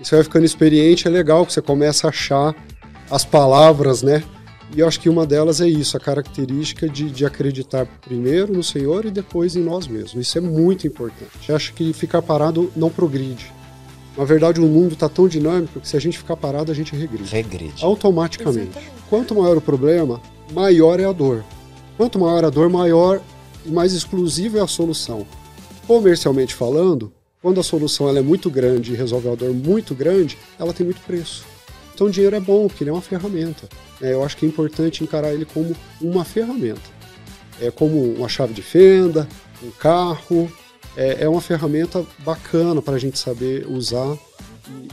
E você vai ficando experiente, é legal que você começa a achar as palavras, né? E eu acho que uma delas é isso, a característica de, de acreditar primeiro no Senhor e depois em nós mesmos. Isso é muito importante. Eu acho que ficar parado não progride. Na verdade, o mundo está tão dinâmico que se a gente ficar parado, a gente regride. Regride. Automaticamente. Exatamente. Quanto maior o problema, maior é a dor. Quanto maior a dor, maior e mais exclusiva é a solução. Comercialmente falando, quando a solução ela é muito grande e resolve a dor muito grande, ela tem muito preço. Então o dinheiro é bom, porque ele é uma ferramenta. É, eu acho que é importante encarar ele como uma ferramenta. É como uma chave de fenda, um carro. É, é uma ferramenta bacana para a gente saber usar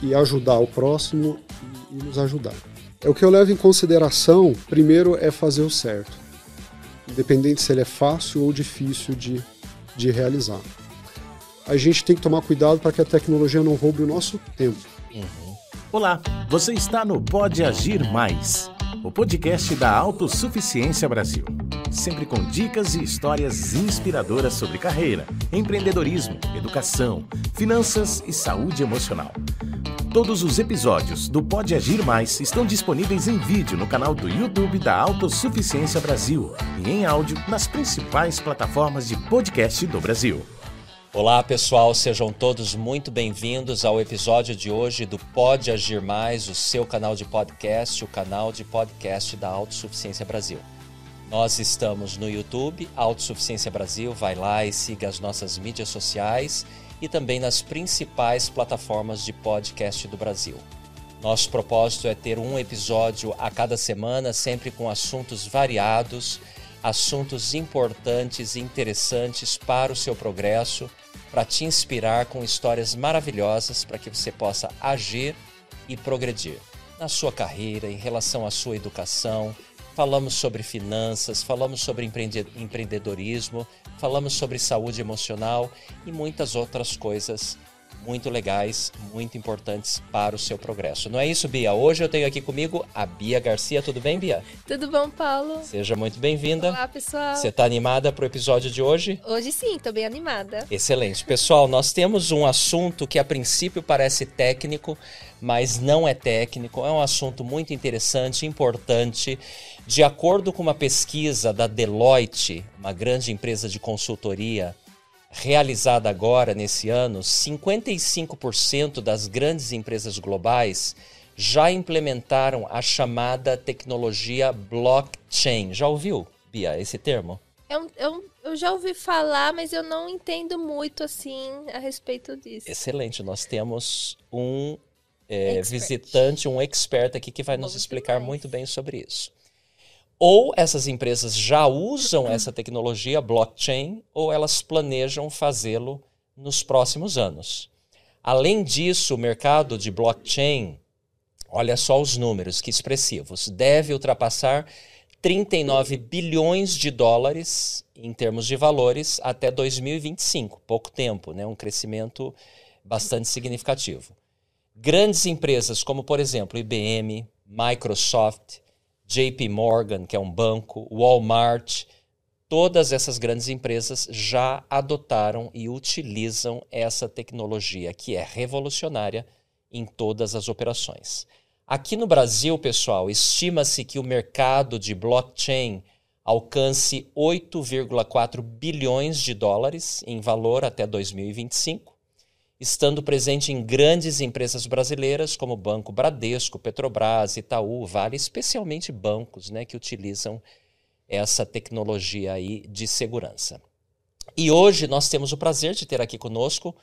e, e, ajudar o próximo e, e nos ajudar. É o que eu levo em consideração, primeiro, é fazer o certo. Independente se ele é fácil ou difícil de, de realizar. A gente tem que tomar cuidado para que a tecnologia não roube o nosso tempo. Uhum. Olá, você está no Pode Agir Mais, o podcast da Autossuficiência Brasil. Sempre com dicas e histórias inspiradoras sobre carreira, empreendedorismo, educação, finanças e saúde emocional. Todos os episódios do Pode Agir Mais estão disponíveis em vídeo no canal do YouTube da Autossuficiência Brasil e em áudio nas principais plataformas de podcast do Brasil. Olá pessoal, sejam todos muito bem-vindos ao episódio de hoje do Pode Agir Mais, o seu canal de podcast, o canal de podcast da Autossuficiência Brasil. Nós estamos no YouTube, Autossuficiência Brasil, vai lá e siga as nossas mídias sociais e também nas principais plataformas de podcast do Brasil. Nosso propósito é ter um episódio a cada semana, sempre com assuntos variados, assuntos importantes e interessantes para o seu progresso para te inspirar com histórias maravilhosas para que você possa agir e progredir na sua carreira, em relação à sua educação. Falamos sobre finanças, falamos sobre empreendedorismo, falamos sobre saúde emocional e muitas outras coisas muito legais, muito importantes para o seu progresso. Não é isso, Bia? Hoje eu tenho aqui comigo a Bia Garcia. Tudo bem, Bia? Tudo bom, Paulo? Seja muito bem-vinda. Olá, pessoal. Você está animada para o episódio de hoje? Hoje sim, estou bem animada. Excelente. Pessoal, nós temos um assunto que a princípio parece técnico, mas não é técnico. É um assunto muito interessante, importante. De acordo com uma pesquisa da Deloitte, uma grande empresa de consultoria, realizada agora nesse ano, 55% das grandes empresas globais já implementaram a chamada tecnologia blockchain. Já ouviu, Bia, esse termo? Eu, eu, eu já ouvi falar, mas eu não entendo muito assim a respeito disso. Excelente, nós temos um é, visitante, um expert aqui que vai nos explicar muito bem sobre isso. Ou essas empresas já usam essa tecnologia blockchain, ou elas planejam fazê-lo nos próximos anos. Além disso, o mercado de blockchain, olha só os números, que expressivos, deve ultrapassar 39 bilhões de dólares em termos de valores até 2025. Pouco tempo, né? um crescimento bastante significativo. Grandes empresas como, por exemplo, IBM, Microsoft, JP Morgan, que é um banco, Walmart, todas essas grandes empresas já adotaram e utilizam essa tecnologia que é revolucionária em todas as operações. Aqui no Brasil, pessoal, estima-se que o mercado de blockchain alcance 8,4 bilhões de dólares em valor até 2025 estando presente em grandes empresas brasileiras como Banco Bradesco, Petrobras, Itaú, Vale, especialmente bancos né, que utilizam essa tecnologia aí de segurança. E hoje nós temos o prazer de ter aqui conosco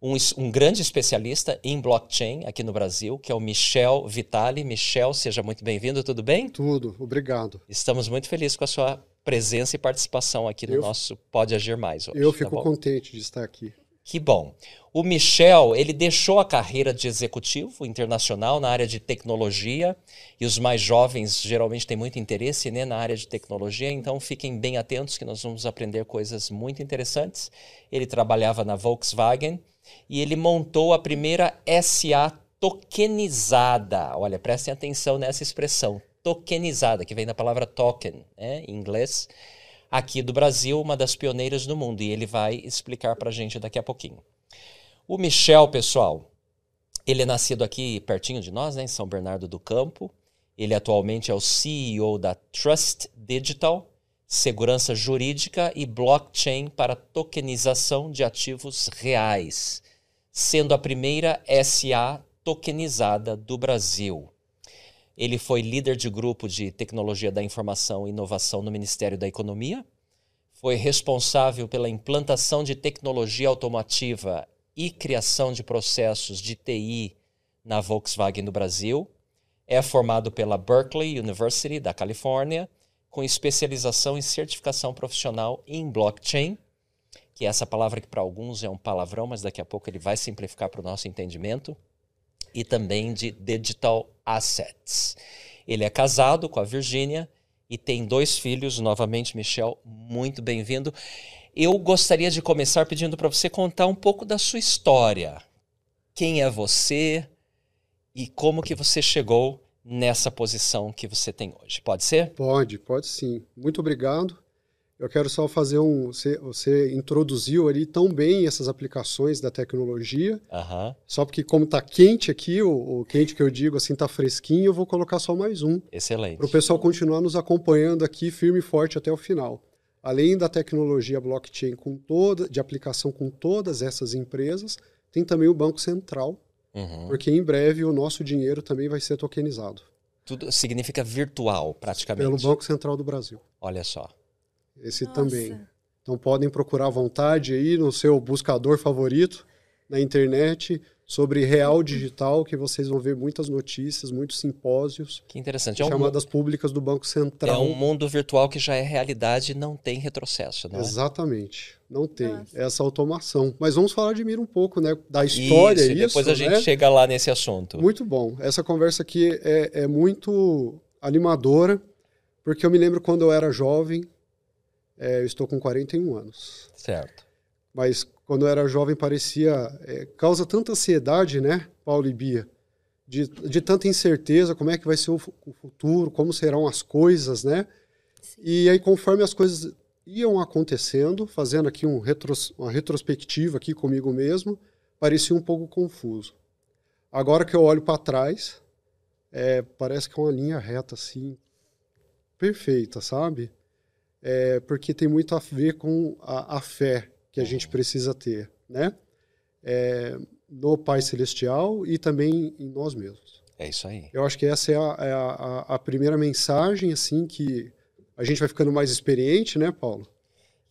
um, um, grande especialista em blockchain aqui no Brasil, que é o Michel Vitali. Michel, seja muito bem-vindo, tudo bem? Tudo, obrigado. Estamos muito felizes com a sua presença e participação aqui no eu, nosso Pode Agir Mais hoje. Eu fico tá contente de estar aqui. Que bom. O Michel, ele deixou a carreira de executivo internacional na área de tecnologia, e os mais jovens geralmente têm muito interesse né, na área de tecnologia, então fiquem bem atentos que nós vamos aprender coisas muito interessantes. Ele trabalhava na Volkswagen e ele montou a primeira SA tokenizada. Olha, prestem atenção nessa expressão, tokenizada, que vem da palavra token, né, em inglês aqui do Brasil, uma das pioneiras do mundo, e ele vai explicar para a gente daqui a pouquinho. O Michel, pessoal, Ele é nascido aqui pertinho de nós, né, em São Bernardo do Campo. Ele atualmente é o CEO da Trust Digital, segurança jurídica e blockchain para tokenização de ativos reais, sendo a primeira SA tokenizada do Brasil. Ele foi líder de grupo de tecnologia da informação e inovação no Ministério da Economia. Foi responsável pela implantação de tecnologia automotiva e criação de processos de TI na Volkswagen no Brasil. É formado pela Berkeley University da Califórnia, com especialização em certificação profissional em blockchain, que é essa palavra que para alguns é um palavrão, mas daqui a pouco ele vai simplificar para o nosso entendimento e também de Digital Assets. Ele é casado com a Virginia e tem dois filhos. Novamente, Michel, muito bem-vindo. Eu gostaria de começar pedindo para você contar um pouco da sua história. Quem é você e como que você chegou nessa posição que você tem hoje? Pode ser? Pode, pode sim. Muito obrigado. Eu quero só fazer um. Você, você introduziu ali tão bem essas aplicações da tecnologia. Aham. Só porque, como está quente aqui, o, o quente que eu digo assim, está fresquinho, eu vou colocar só mais um. Excelente. Para o pessoal continuar nos acompanhando aqui firme e forte até o final. Além da tecnologia blockchain com toda, de aplicação com todas essas empresas, tem também o Banco Central, Uhum. porque em breve o nosso dinheiro também vai ser tokenizado Tudo significa virtual, praticamente. pelo Banco Central do Brasil. Olha só. Esse Nossa. também. Então podem procurar à vontade aí no seu buscador favorito na internet sobre real digital, que vocês vão ver muitas notícias, muitos simpósios, Que interessante. É um, chamadas públicas do Banco é Central. um mundo virtual que já é realidade e não tem retrocesso, não é? Exatamente. Não tem Nossa. essa automação. Mas vamos falar de Mira um pouco, né? Da história, isso, isso, e depois a gente né? chega lá nesse assunto. Muito bom. Essa conversa aqui é, é muito animadora, porque eu me lembro quando eu era jovem, é, eu estou com 41 anos, Certo. mas quando eu era jovem parecia, é, causa tanta ansiedade, né, Paulo e Bia, de, de tanta incerteza, como é que vai ser o, o futuro, como serão as coisas, né? E aí conforme as coisas iam acontecendo, fazendo aqui um retros, uma retrospectiva aqui comigo mesmo, parecia um pouco confuso. Agora que eu olho para trás, é, parece que é uma linha reta assim, perfeita, sabe? É, porque tem muito a ver com a, a fé que a gente precisa ter, né? É, no Pai Celestial e também em nós mesmos. É isso aí. Eu acho que essa é a, é a- a- a primeira mensagem, assim, que a gente vai ficando mais experiente, né, Paulo?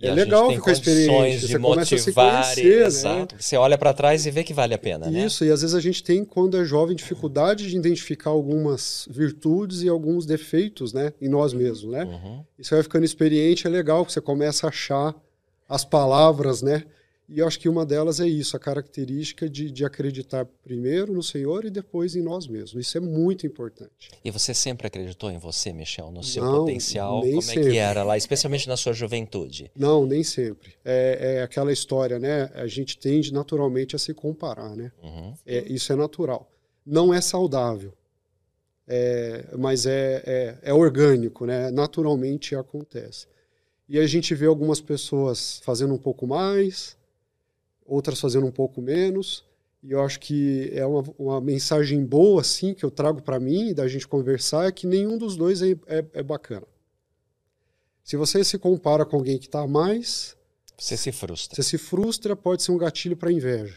E É legal tem ficar experiente, você começa a se conhecer, né? exato. Você olha para trás e vê que vale a pena, né? Isso, e às vezes a gente tem, quando é jovem, dificuldade de identificar algumas virtudes e alguns defeitos, né, em nós mesmos, né? Uhum. E você vai ficando experiente, é legal, que você começa a achar as palavras, né? E eu acho que uma delas é isso, a característica de, de acreditar primeiro no Senhor e depois em nós mesmos. Isso é muito importante. E você sempre acreditou em você, Michel, no seu Não, potencial? Como é sempre. que era lá, especialmente na sua juventude? Não, nem sempre. É, é aquela história, né? A gente tende naturalmente a se comparar, né? Uhum. É, isso é natural. Não é saudável, é, mas é, é, é orgânico, né? Naturalmente acontece. E a gente vê algumas pessoas fazendo um pouco mais, outras fazendo um pouco menos. E eu acho que é uma, uma mensagem boa, assim, que eu trago para mim e da gente conversar, é que nenhum dos dois é, é, é bacana. Se você se compara com alguém que está mais, Você se frustra. você se frustra, pode ser um gatilho para inveja.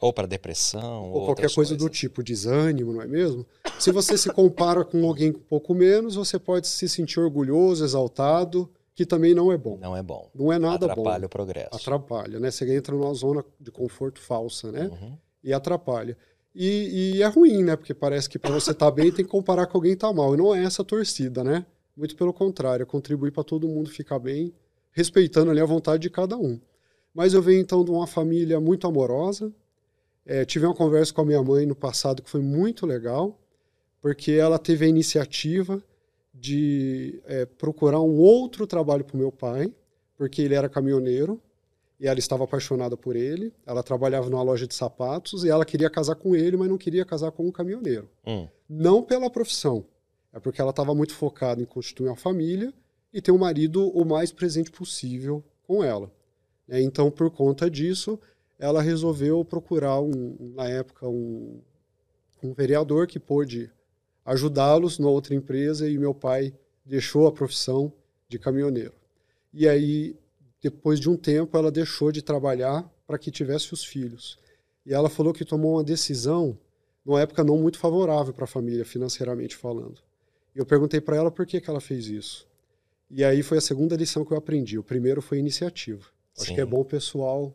Ou para depressão, ou qualquer outras coisa do coisas. tipo, desânimo, não é mesmo? Se você se compara com alguém um pouco menos, você pode se sentir orgulhoso, exaltado, que também não é bom. Não é bom. Não é nada Atrapalha bom. o progresso. Atrapalha, né? Você entra numa zona de conforto falsa, né? Uhum. E atrapalha. E, e é ruim, né? Porque parece que para você estar bem tem que comparar com alguém que tá mal. E não é essa a torcida, né? Muito pelo contrário, é contribuir para todo mundo ficar bem, respeitando ali a vontade de cada um. Mas eu venho então de uma família muito amorosa. É, tive uma conversa com a minha mãe no passado que foi muito legal, porque ela teve a iniciativa de é, procurar um outro trabalho para o meu pai, porque ele era caminhoneiro e ela estava apaixonada por ele. Ela trabalhava numa loja de sapatos e ela queria casar com ele, mas não queria casar com um caminhoneiro. Hum. Não pela profissão, é porque ela estava muito focada em constituir uma família e ter um marido o mais presente possível com ela. É, Então, por conta disso, ela resolveu procurar, um, na época, um, um vereador que pôde ajudá-los na outra empresa e meu pai deixou a profissão de caminhoneiro. E aí, depois de um tempo, ela deixou de trabalhar para que tivesse os filhos. E ela falou que tomou uma decisão numa época não muito favorável para a família, financeiramente falando. E eu perguntei para ela por que, que ela fez isso. E aí foi a segunda lição que eu aprendi. O primeiro foi iniciativa. Sim. Acho que é bom o pessoal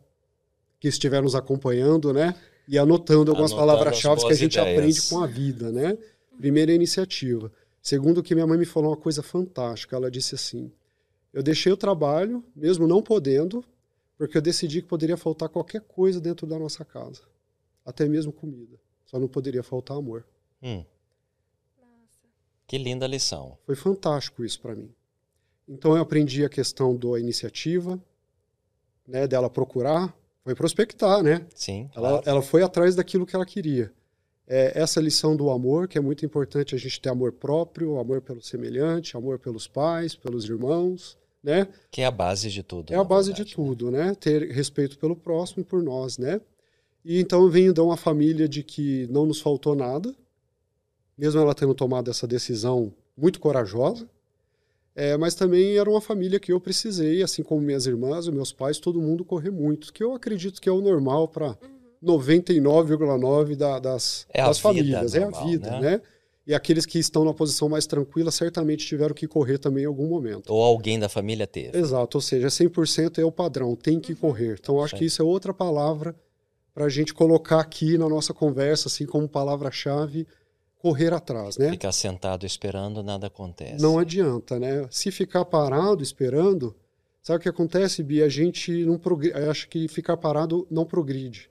que estiver nos acompanhando, né? E anotando algumas palavras-chave que a gente ideias. aprende com a vida, né? Primeira iniciativa. Segundo, que minha mãe me falou uma coisa fantástica. Ela disse assim: Eu deixei o trabalho, mesmo não podendo, porque eu decidi que poderia faltar qualquer coisa dentro da nossa casa, até mesmo comida. Só não poderia faltar amor. Hum. Que linda lição. Foi fantástico isso para mim. Então eu aprendi a questão da iniciativa, né, dela procurar, foi prospectar, né? Sim. Ela, claro. ela foi atrás daquilo que ela queria. É, essa lição do amor, que é muito importante a gente ter amor próprio, amor pelo semelhante, amor pelos pais, pelos irmãos, né? Que é a base de tudo. É a base verdade, de tudo, né? né? Ter respeito pelo próximo e por nós, né? E então eu venho de uma família de que não nos faltou nada, mesmo ela tendo tomado essa decisão muito corajosa. É, mas também era uma família que eu precisei, assim como minhas irmãs, os meus pais, todo mundo correr muito, que eu acredito que é o normal para 99,9% da, das, é das famílias. Normal, é a vida, né? né? E aqueles que estão na posição mais tranquila certamente tiveram que correr também em algum momento. Ou alguém da família teve. Exato, ou seja, 100% é o padrão, tem que correr. Então, acho Sim. que isso é outra palavra para a gente colocar aqui na nossa conversa, assim como palavra-chave, correr atrás, né? Ficar sentado esperando, nada acontece. Não adianta, né? Se ficar parado esperando, sabe o que acontece, Bia? A gente não progride, acho que ficar parado não progride.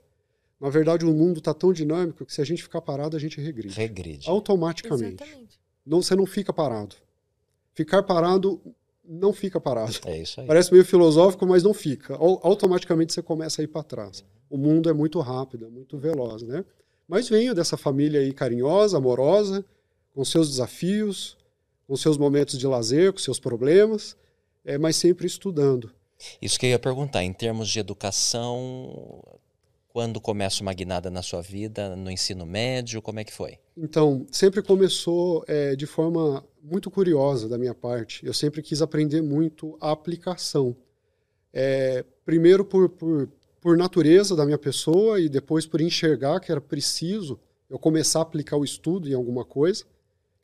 Na verdade, o mundo está tão dinâmico que se a gente ficar parado, a gente regride. Regride. Automaticamente. Exatamente. Não, você não fica parado. Ficar parado não fica parado. É isso aí. Parece meio filosófico, mas não fica. Automaticamente você começa a ir para trás. O mundo é muito rápido, é muito veloz, né? Mas venho dessa família aí carinhosa, amorosa, com seus desafios, com seus momentos de lazer, com seus problemas, é, mas sempre estudando. Isso que eu ia perguntar, em termos de educação, quando começa uma guinada na sua vida, no ensino médio, como é que foi? Então, sempre começou é, de forma muito curiosa da minha parte. Eu sempre quis aprender muito a aplicação. É, primeiro por, por por natureza da minha pessoa e depois por enxergar que era preciso eu começar a aplicar o estudo em alguma coisa.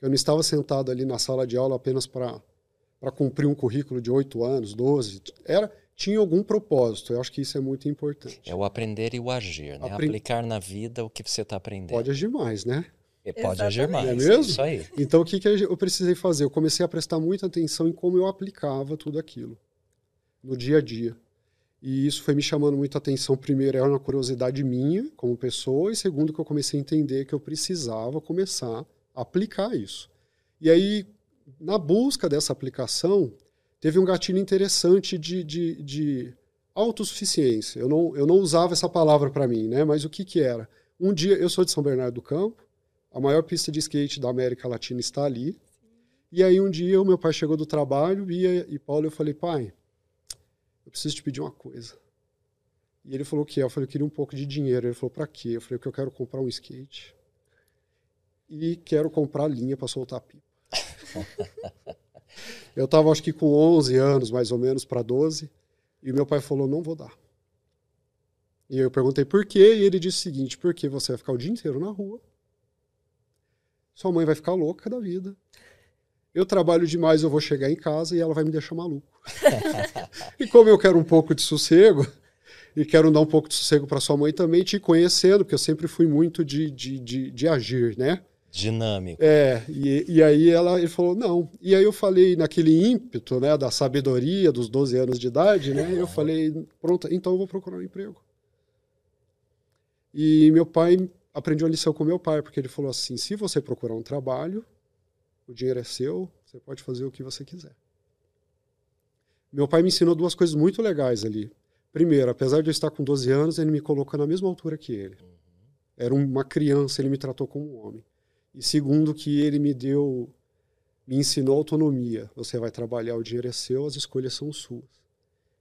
Eu não estava sentado ali na sala de aula apenas para cumprir um currículo de oito anos, doze. Era tinha algum propósito. Eu acho que isso é muito importante. É o aprender e o agir, né? Apre... Aplicar na vida o que você está aprendendo. Pode agir mais, né? E pode Exatamente. agir mais. Não é mesmo? Isso aí. Então o que, que eu precisei fazer? Eu comecei a prestar muita atenção em como eu aplicava tudo aquilo no dia a dia. E isso foi me chamando muita atenção. Primeiro, era uma curiosidade minha como pessoa, e segundo, que eu comecei a entender que eu precisava começar a aplicar isso. E aí, na busca dessa aplicação, teve um gatilho interessante de, de, de autossuficiência. Eu não, eu não usava essa palavra para mim, né? mas o que, que era? Um dia, eu sou de São Bernardo do Campo, a maior pista de skate da América Latina está ali. E aí, um dia, o meu pai chegou do trabalho e, e Paulo, eu falei, pai eu preciso te pedir uma coisa. E ele falou que é. Eu falei, eu queria um pouco de dinheiro. Ele falou, para quê? Eu falei, que eu quero comprar um skate e quero comprar linha para soltar pipa. eu estava acho que com 11 anos, mais ou menos, para 12, e meu pai falou, não vou dar. E eu perguntei por quê, e ele disse o seguinte, porque você vai ficar o dia inteiro na rua, sua mãe vai ficar louca da vida, eu trabalho demais, eu vou chegar em casa e ela vai me deixar maluco. e como eu quero um pouco de sossego, e quero dar um pouco de sossego para sua mãe também, te conhecendo, porque eu sempre fui muito de, de, de, de agir, né? Dinâmico. É, e, e aí ela ele falou, não. E aí eu falei, naquele ímpeto, né, da sabedoria dos 12 anos de idade, né, eu falei, pronto, então eu vou procurar um emprego. E meu pai, aprendi uma lição com meu pai, porque ele falou assim, se você procurar um trabalho, o dinheiro é seu, você pode fazer o que você quiser. Meu pai me ensinou duas coisas muito legais ali. Primeiro, apesar de eu estar com 12 anos, ele me colocou na mesma altura que ele. Era uma criança, ele me tratou como um homem. E segundo, que ele me deu, me ensinou autonomia. Você vai trabalhar, o dinheiro é seu, as escolhas são suas.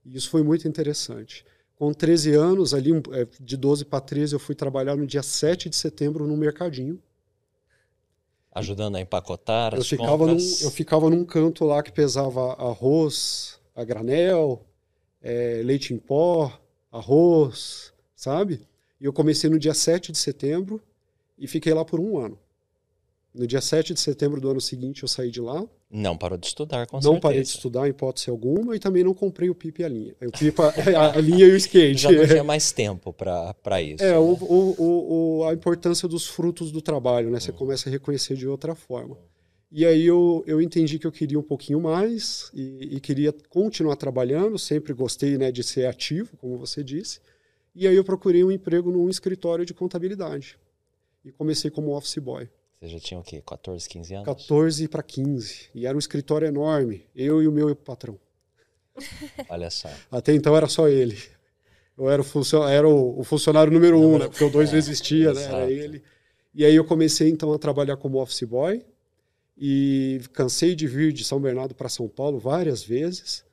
E isso foi muito interessante. Com 13 anos, ali é, de 12 para 13, eu fui trabalhar no dia 7 de setembro no mercadinho Ajudando a empacotar eu as ficava num. Eu ficava num canto lá que pesava arroz a granel, é, leite em pó, arroz, sabe? E eu comecei no dia 7 de setembro e fiquei lá por um ano. No dia 7 de setembro do ano seguinte eu saí de lá, Não parou de estudar, com não certeza. parei de estudar em hipótese alguma e também não comprei o pipa e a linha. O pipa, a, a linha e o skate. Já não tinha mais tempo para isso. É, né? o, o, o, a importância dos frutos do trabalho, né? Você Uhum. começa a reconhecer de outra forma. E aí eu, eu entendi que eu queria um pouquinho mais e, e queria continuar trabalhando, sempre gostei né, de ser ativo, como você disse. E aí eu procurei um emprego num escritório de contabilidade. E comecei como office boy. Você já tinha o quê? 14, 15 anos? 14 para 15. E era um escritório enorme, eu e o meu patrão. Olha só. Até então era só ele. Eu era o, funcio- era o, o funcionário número um, né? Porque o dois não existia, né? Era ele. E aí eu comecei então a trabalhar como office boy e cansei de vir de São Bernardo para São Paulo várias vezes.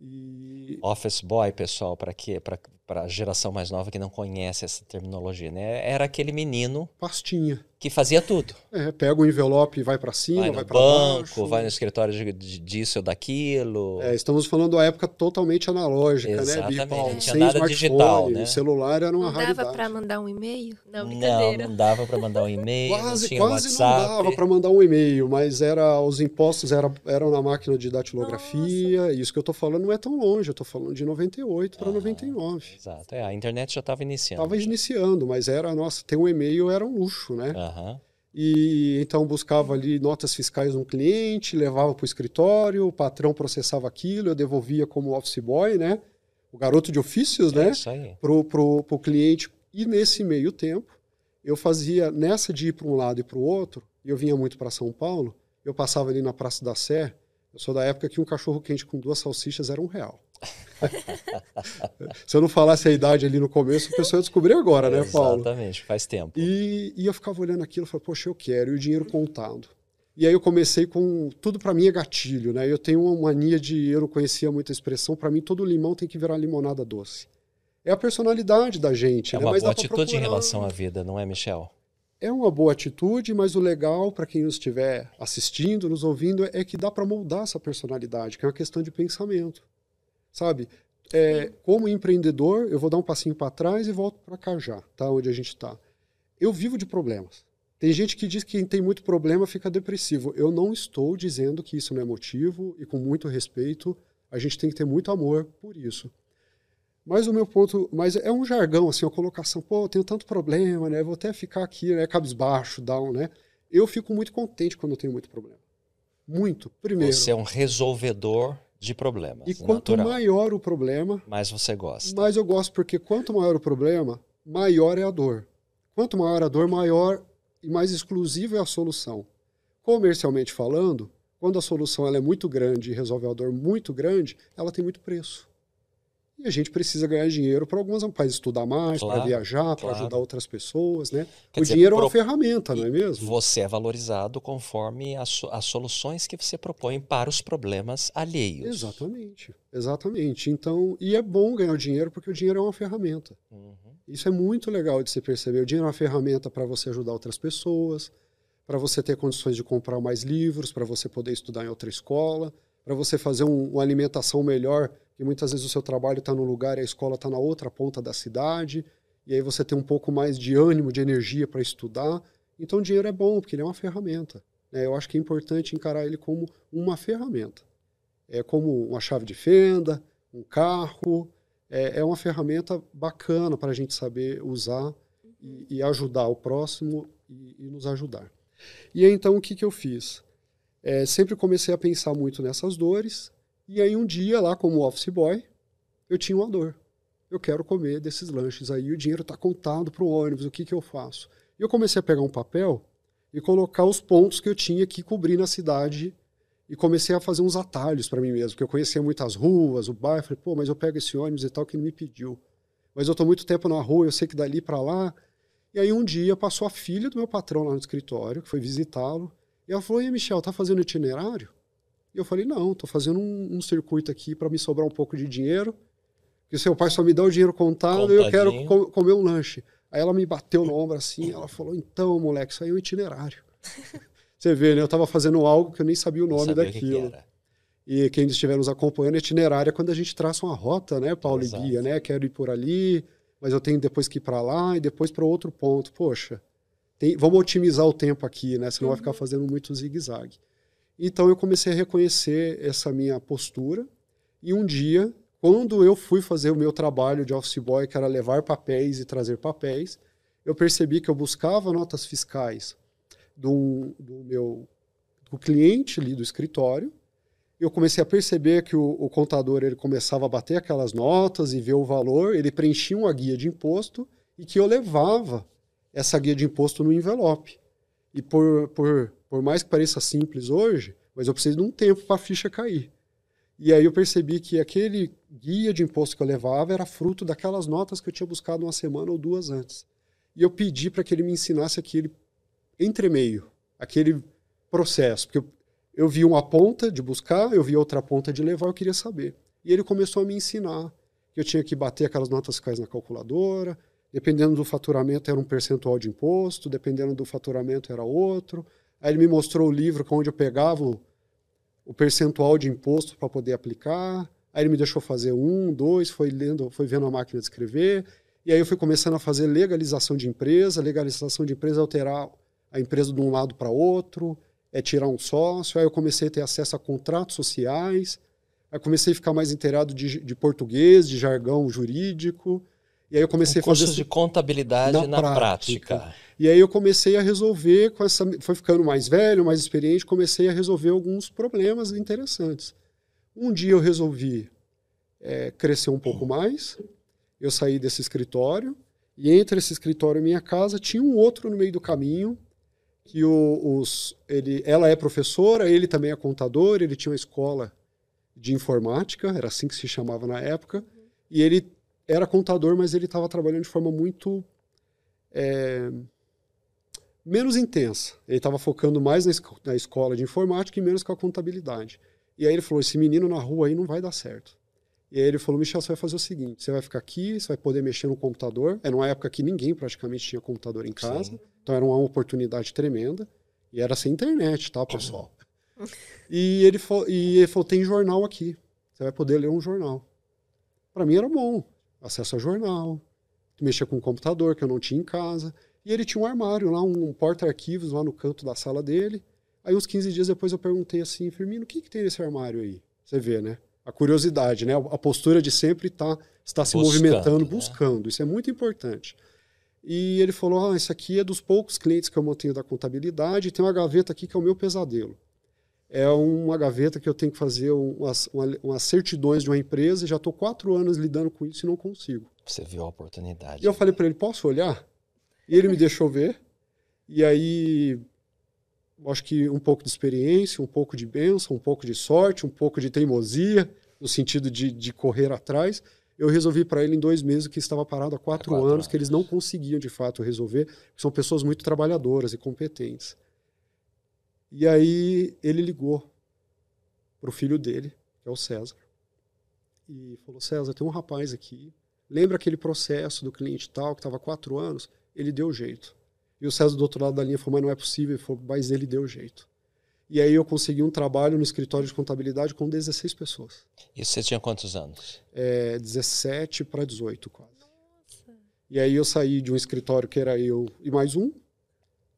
E Office boy, pessoal, para quê? Para a geração mais nova que não conhece essa terminologia, né? Era aquele menino pastinha. que fazia tudo. É, pega o envelope e vai para cima, Vai vai, no para banco, baixo. vai no escritório de, de, disso ou daquilo. É, estamos falando da época totalmente analógica, Exatamente, né, Bipaulo? não tinha Sem nada digital, né? O celular era uma Não dava raridade. pra mandar um e-mail? Não, Não, não dava para mandar um e-mail, não Quase, tinha quase WhatsApp. não dava para mandar um e-mail, mas era os impostos era, eram na máquina de datilografia. Isso que eu tô falando não é tão longe, eu tô falando de 98 para Ah, 99. Exato, é, a internet já estava iniciando. Estava iniciando, mas era, nossa, ter um e-mail era um luxo, né? Aham. E então buscava ali notas fiscais um cliente, levava para o escritório, o patrão processava aquilo, eu devolvia como office boy, né? O garoto de ofícios, É né? isso aí. pro, pro, pro cliente. E nesse meio tempo, eu fazia, nessa de ir para um lado e para o outro, e eu vinha muito para São Paulo, eu passava ali na Praça da Sé, eu sou da época que um cachorro quente com duas salsichas era um real. Se eu não falasse a idade ali no começo, o pessoal ia descobrir agora, né, Paulo? Exatamente, faz tempo. E, e eu ficava olhando aquilo e falei, poxa, eu quero, e o dinheiro contado. E aí eu comecei com. Tudo para mim é gatilho, né? Eu tenho uma mania de. Eu não conhecia muita expressão, para mim todo limão tem que virar limonada doce. É a personalidade da gente, É né? uma Mas boa atitude em relação à vida, não é, Michel? É uma boa atitude, mas o legal para quem nos estiver assistindo, nos ouvindo, é que dá para moldar essa personalidade, que é uma questão de pensamento. Sabe? É, como empreendedor, eu vou dar um passinho para trás e volto para cá já, tá? Onde a gente está. Eu vivo de problemas. Tem gente que diz que quem tem muito problema fica depressivo. Eu não estou dizendo que isso não é motivo e com muito respeito, a gente tem que ter muito amor por isso. Mas o meu ponto, mas é um jargão assim, uma colocação, pô, eu tenho tanto problema, né? Vou até ficar aqui, né, cabisbaixo, down, né? Eu fico muito contente quando eu tenho muito problema. Muito, primeiro. Você é um resolvedor de problemas. e quanto natural. maior o problema, mais você gosta. mais eu gosto, porque quanto maior o problema, maior é a dor. Quanto maior a dor, maior e mais exclusiva é a solução. Comercialmente falando, quando a solução ela é muito grande e resolve a dor muito grande, ela tem muito preço. E a gente precisa ganhar dinheiro para algumas para estudar mais, para Claro, viajar, para claro. ajudar outras pessoas, né? Quer o dizer, dinheiro é pro- uma ferramenta, não é mesmo? Você é valorizado conforme as, as soluções que você propõe para os problemas alheios. Exatamente, exatamente. Então, e é bom ganhar dinheiro porque o dinheiro é uma ferramenta. Uhum. Isso é muito legal de se perceber. O dinheiro é uma ferramenta para você ajudar outras pessoas, para você ter condições de comprar mais livros, para você poder estudar em outra escola, para você fazer um- uma alimentação melhor, que muitas vezes o seu trabalho está num lugar e a escola está na outra ponta da cidade, e aí você tem um pouco mais de ânimo, de energia para estudar. Então, o dinheiro é bom, porque ele é uma ferramenta. né? Eu acho que é importante encarar ele como uma ferramenta. É como uma chave de fenda, um carro, é, é uma ferramenta bacana para a gente saber usar e, e ajudar o próximo e, e nos ajudar. E então, o que, que eu fiz? É, sempre comecei a pensar muito nessas dores, e aí um dia, lá como office boy, eu tinha uma dor. Eu quero comer desses lanches aí, o dinheiro está contado para o ônibus, o que, que eu faço? E eu comecei a pegar um papel e colocar os pontos que eu tinha que cobrir na cidade e comecei a fazer uns atalhos para mim mesmo, porque eu conhecia muitas ruas, o bairro, falei, pô, mas eu pego esse ônibus e tal que ele me pediu. Mas eu estou muito tempo na rua, eu sei que dali para lá. E aí um dia passou a filha do meu patrão lá no escritório, que foi visitá-lo, e ela falou, e Michel, tá fazendo itinerário? E eu falei, não, estou fazendo um, um circuito aqui para me sobrar um pouco de dinheiro, porque seu pai só me dá o dinheiro contado e eu quero Contadinho. co- comer um lanche. Aí ela me bateu no ombro assim, ela falou, então, moleque, isso aí é um itinerário. Você vê, né? Eu estava fazendo algo que eu nem sabia o nome daquilo. Que que e quem estiver nos acompanhando, é itinerária quando a gente traça uma rota, né, Paulo Exato. e Guia, né? Quero ir por ali, mas eu tenho depois que ir para lá e depois para outro ponto. Poxa, tem, vamos otimizar o tempo aqui, né? Senão uhum. vai ficar uhum. fazendo muito zigue-zague. Então eu comecei a reconhecer essa minha postura e um dia, quando eu fui fazer o meu trabalho de office boy, que era levar papéis e trazer papéis, eu percebi que eu buscava notas fiscais do, do meu do cliente ali do escritório eu comecei a perceber que o, o, contador ele começava a bater aquelas notas e ver o valor, ele preenchia uma guia de imposto e que eu levava essa guia de imposto no envelope. E por, por, por mais que pareça simples hoje, mas eu preciso de um tempo para a ficha cair. E aí eu percebi que aquele guia de imposto que eu levava era fruto daquelas notas que eu tinha buscado uma semana ou duas antes. E eu pedi para que ele me ensinasse aquele entremeio, aquele processo, porque eu, eu vi uma ponta de buscar, eu vi outra ponta de levar, eu queria saber. E ele começou a me ensinar que eu tinha que bater aquelas notas fiscais na calculadora, dependendo do faturamento era um percentual de imposto, dependendo do faturamento era outro. Aí ele me mostrou o livro onde eu pegava o, percentual de imposto para poder aplicar. Aí ele me deixou fazer um, dois, foi lendo, foi vendo a máquina de escrever. E aí eu fui começando a fazer legalização de empresa, legalização de empresa alterar a empresa de um lado para outro, é tirar um sócio. Aí eu comecei a ter acesso a contratos sociais. Aí comecei a ficar mais inteirado de, de português, de jargão jurídico. E aí eu comecei um a fazer de contabilidade na, na prática. prática. E aí eu comecei a resolver com essa, foi ficando mais velho, mais experiente, comecei a resolver alguns problemas interessantes. Um dia eu resolvi é, crescer um pouco mais. Eu saí desse escritório e entre esse escritório e minha casa tinha um outro no meio do caminho que o, os, ele, ela é professora, ele também é contador, ele tinha uma escola de informática, era assim que se chamava na época, e ele era contador, mas ele estava trabalhando de forma muito é, menos intensa. Ele estava focando mais na, na, escola de informática e menos com a contabilidade. E aí ele falou: esse menino na rua aí não vai dar certo. E aí ele falou: Michel, você vai fazer o seguinte: você vai ficar aqui, você vai poder mexer no computador. Era uma época que ninguém praticamente tinha computador em casa. Sim. Então era uma oportunidade tremenda. E era sem internet, tá, pessoal? e, ele e ele falou: tem jornal aqui. Você vai poder ler um jornal. Para mim era bom. Acesso a jornal, mexer com o computador que eu não tinha em casa. E ele tinha um armário lá, um porta-arquivos lá no canto da sala dele. Aí, uns 15 dias depois, eu perguntei assim, Firmino, o que, que tem nesse armário aí? Você vê, né? A curiosidade, né? A postura de sempre tá, estar se buscando, movimentando, né? buscando. Isso é muito importante. E ele falou: ah, isso aqui é dos poucos clientes que eu mantenho da contabilidade, tem uma gaveta aqui que é o meu pesadelo. É uma gaveta que eu tenho que fazer umas, umas certidões de uma empresa, e já estou quatro anos lidando com isso e não consigo. Você viu a oportunidade. E eu falei para ele: posso olhar? E ele me deixou ver. E aí, acho que um pouco de experiência, um pouco de bênção, um pouco de sorte, um pouco de teimosia, no sentido de, de correr atrás eu resolvi para ele em dois meses que estava parado há quatro, quatro anos, anos, que eles não conseguiam de fato resolver, são pessoas muito trabalhadoras e competentes. E aí ele ligou para o filho dele, que é o César, e falou: César, tem um rapaz aqui, lembra aquele processo do cliente tal, que estava quatro anos? Ele deu jeito. E o César do outro lado da linha falou: Mas não é possível. Ele falou: Mas ele deu jeito. E aí eu consegui um trabalho no escritório de contabilidade com 16 pessoas. E você tinha quantos anos? É, 17 para 18 quase. Nossa. E aí eu saí de um escritório que era eu e mais um,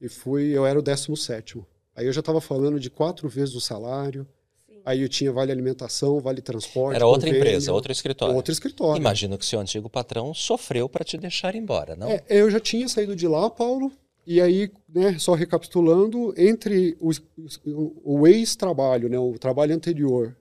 e fui, eu era o 17 Aí eu já estava falando de quatro vezes o salário. Sim. Aí eu tinha vale alimentação, vale transporte. Era outra convênio, empresa, outro escritório. Outro escritório. Imagino que seu antigo patrão sofreu para te deixar embora, não? É, eu já tinha saído de lá, Paulo, e aí, né, só recapitulando, entre o, o ex-trabalho, né, o trabalho anterior,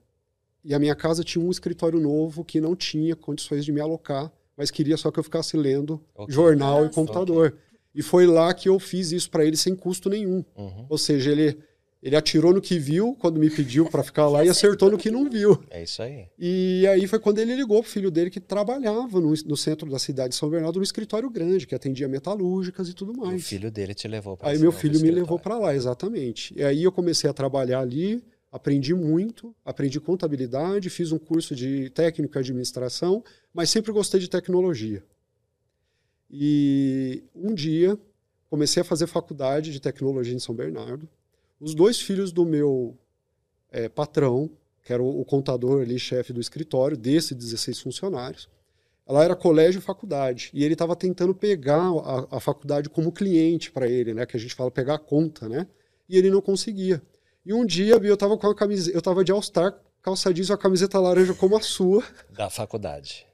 e a minha casa tinha um escritório novo que não tinha condições de me alocar, mas queria só que eu ficasse lendo okay. jornal e computador. Okay. E foi lá que eu fiz isso para ele sem custo nenhum. Uhum. Ou seja, ele ele atirou no que viu quando me pediu para ficar lá e acertou no que não viu. É isso aí. E aí foi quando ele ligou pro filho dele que trabalhava no, no centro da cidade de São Bernardo, no escritório grande, que atendia metalúrgicas e tudo mais. E o filho dele te levou para Aí meu filho me levou para lá, exatamente. E aí eu comecei a trabalhar ali, aprendi muito, aprendi contabilidade, fiz um curso de técnico e administração, mas sempre gostei de tecnologia. E um dia comecei a fazer faculdade de tecnologia em São Bernardo Os dois filhos do meu é, patrão, que era o, contador ali, chefe do escritório, desses 16 funcionários, ela era colégio e faculdade. E ele estava tentando pegar a, a, faculdade como cliente para ele, né? Que a gente fala pegar a conta, né? E ele não conseguia. E um dia eu estava com a camiseta, eu estava de All-Star, calça jeans e a camiseta laranja como a sua. Da faculdade.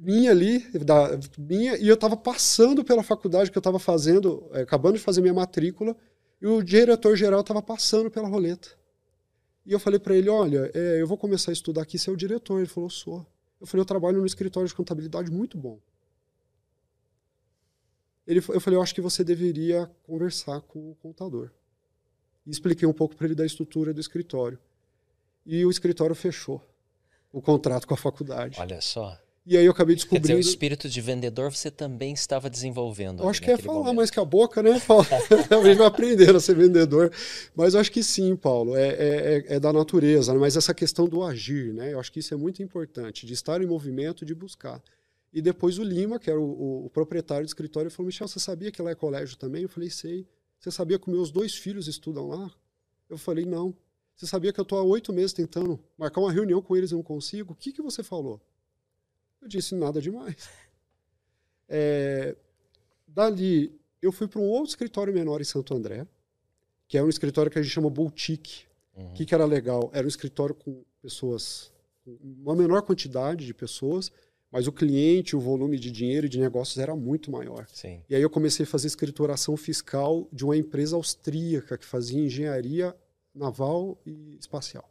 Minha ali, da, minha, e eu estava passando pela faculdade que eu estava fazendo, é, acabando de fazer minha matrícula, e o diretor-geral estava passando pela roleta. E eu falei para ele: Olha, é, eu vou começar a estudar aqui, você é o diretor. Ele falou: Sou. Eu falei: Eu trabalho no escritório de contabilidade muito bom. Ele, eu falei: Eu acho que você deveria conversar com o contador. E expliquei um pouco para ele da estrutura do escritório. E o escritório fechou o contrato com a faculdade. Olha só. E aí eu acabei descobrindo. Quer dizer, o espírito de vendedor você também estava desenvolvendo. Eu acho que é falar momento. mais que a boca, né, Paulo? gente vai aprender a ser vendedor. Mas eu acho que sim, Paulo, é, é, é, é da natureza. Mas essa questão do agir, né? Eu acho que isso é muito importante, de estar em movimento, de buscar. E depois o Lima, que era o, o, o proprietário do escritório, falou: Michel, você sabia que lá é colégio também? Eu falei: sei. Você sabia que meus dois filhos estudam lá? Eu falei: não. Você sabia que eu estou há oito meses tentando marcar uma reunião com eles e não consigo? O que, que você falou? Eu disse nada demais. É, dali, eu fui para um outro escritório menor em Santo André, que é um escritório que a gente chama boutique. O uhum. que, que era legal? Era um escritório com pessoas, uma menor quantidade de pessoas, mas o cliente, o volume de dinheiro e de negócios era muito maior. Sim. E aí eu comecei a fazer escrituração fiscal de uma empresa austríaca que fazia engenharia naval e espacial.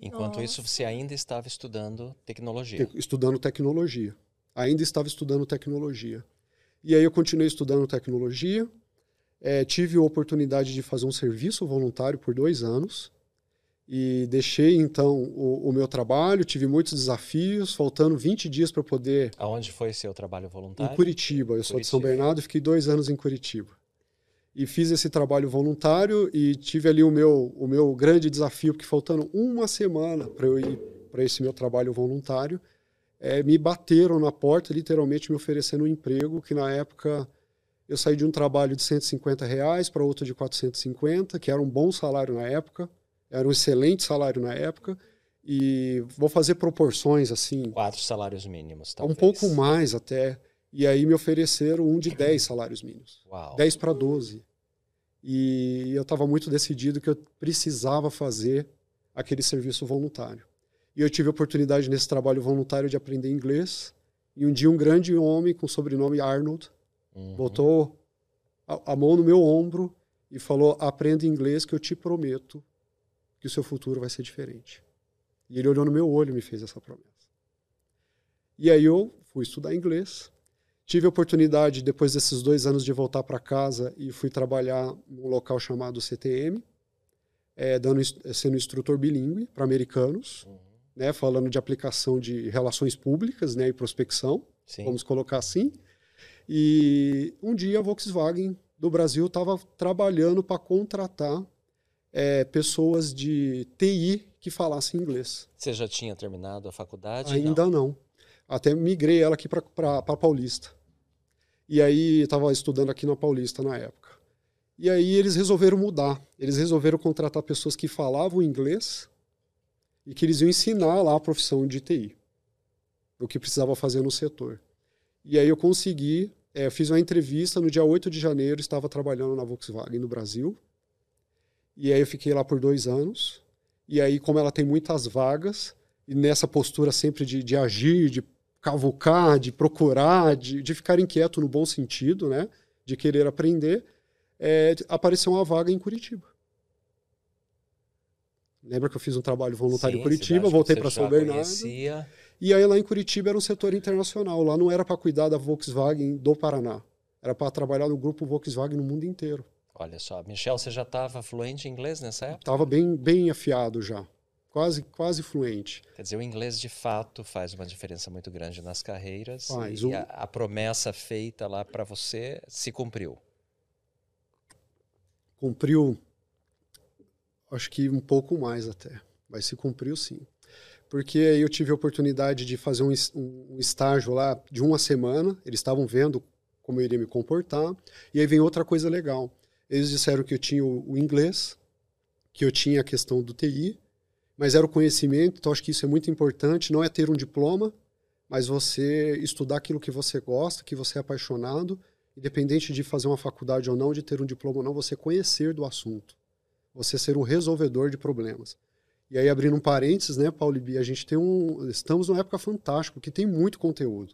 Enquanto Nossa. isso, você ainda estava estudando tecnologia. Estudando tecnologia. Ainda estava estudando tecnologia. E aí eu continuei estudando tecnologia. É, tive a oportunidade de fazer um serviço voluntário por dois anos. E deixei, então, o, o meu trabalho. Tive muitos desafios, faltando 20 dias para poder... Aonde foi seu trabalho voluntário? Em Curitiba. Eu Curitiba. sou de São Bernardo e fiquei dois anos em Curitiba e fiz esse trabalho voluntário e tive ali o meu, o meu grande desafio, porque faltando uma semana para eu ir para esse meu trabalho voluntário, é, me bateram na porta, literalmente me oferecendo um emprego, que na época eu saí de um trabalho de 150 reais para outro de 450, que era um bom salário na época, era um excelente salário na época, e vou fazer proporções assim. Quatro salários mínimos, talvez. Um pouco mais até. E aí me ofereceram um de 10 salários mínimos. Uau. 10 para 12. E eu estava muito decidido que eu precisava fazer aquele serviço voluntário. E eu tive a oportunidade nesse trabalho voluntário de aprender inglês. E um dia um grande homem com o sobrenome Arnold uhum. botou a, a mão no meu ombro e falou: aprenda inglês que eu te prometo que o seu futuro vai ser diferente. E ele olhou no meu olho e me fez essa promessa. E aí eu fui estudar inglês Tive a oportunidade, depois desses dois anos, de voltar para casa e fui trabalhar num local chamado CTM, é, dando, sendo instrutor bilíngue para americanos, uhum. né, falando de aplicação de relações públicas né, e prospecção, Sim. vamos colocar assim. E um dia a Volkswagen do Brasil estava trabalhando para contratar é, pessoas de TI que falassem inglês. Você já tinha terminado a faculdade? Ainda não. não. Até migrei ela aqui para Paulista. E aí estava estudando aqui na Paulista na época. E aí eles resolveram mudar. Eles resolveram contratar pessoas que falavam inglês e que eles iam ensinar lá a profissão de TI, o que precisava fazer no setor. E aí eu consegui, é, fiz uma entrevista no dia 8 de janeiro, estava trabalhando na Volkswagen no Brasil. E aí eu fiquei lá por dois anos. E aí, como ela tem muitas vagas, e nessa postura sempre de, de agir, de cavucar, de procurar, de, de ficar inquieto no bom sentido, né? De querer aprender, é, apareceu uma vaga em Curitiba. Lembra que eu fiz um trabalho voluntário Sim, em Curitiba, voltei para São Bernardo. Conhecia. E aí lá em Curitiba era um setor internacional. Lá não era para cuidar da Volkswagen do Paraná. Era para trabalhar no grupo Volkswagen no mundo inteiro. Olha só, Michel, você já estava fluente em inglês nessa época? Estava bem, bem afiado já quase, quase fluente. Quer dizer, o inglês de fato faz uma diferença muito grande nas carreiras. Faz. E o... a, a promessa feita lá para você se cumpriu. Cumpriu, acho que um pouco mais até, mas se cumpriu sim. Porque aí eu tive a oportunidade de fazer um, um estágio lá de uma semana, eles estavam vendo como eu iria me comportar, e aí vem outra coisa legal. Eles disseram que eu tinha o, o inglês, que eu tinha a questão do TI, mas era o conhecimento, então acho que isso é muito importante, não é ter um diploma, mas você estudar aquilo que você gosta, que você é apaixonado, independente de fazer uma faculdade ou não, de ter um diploma ou não, você conhecer do assunto, você ser um resolvedor de problemas. E aí, abrindo um parênteses, né, Paulo e Bia, a gente tem um. Estamos numa época fantástica, que tem muito conteúdo.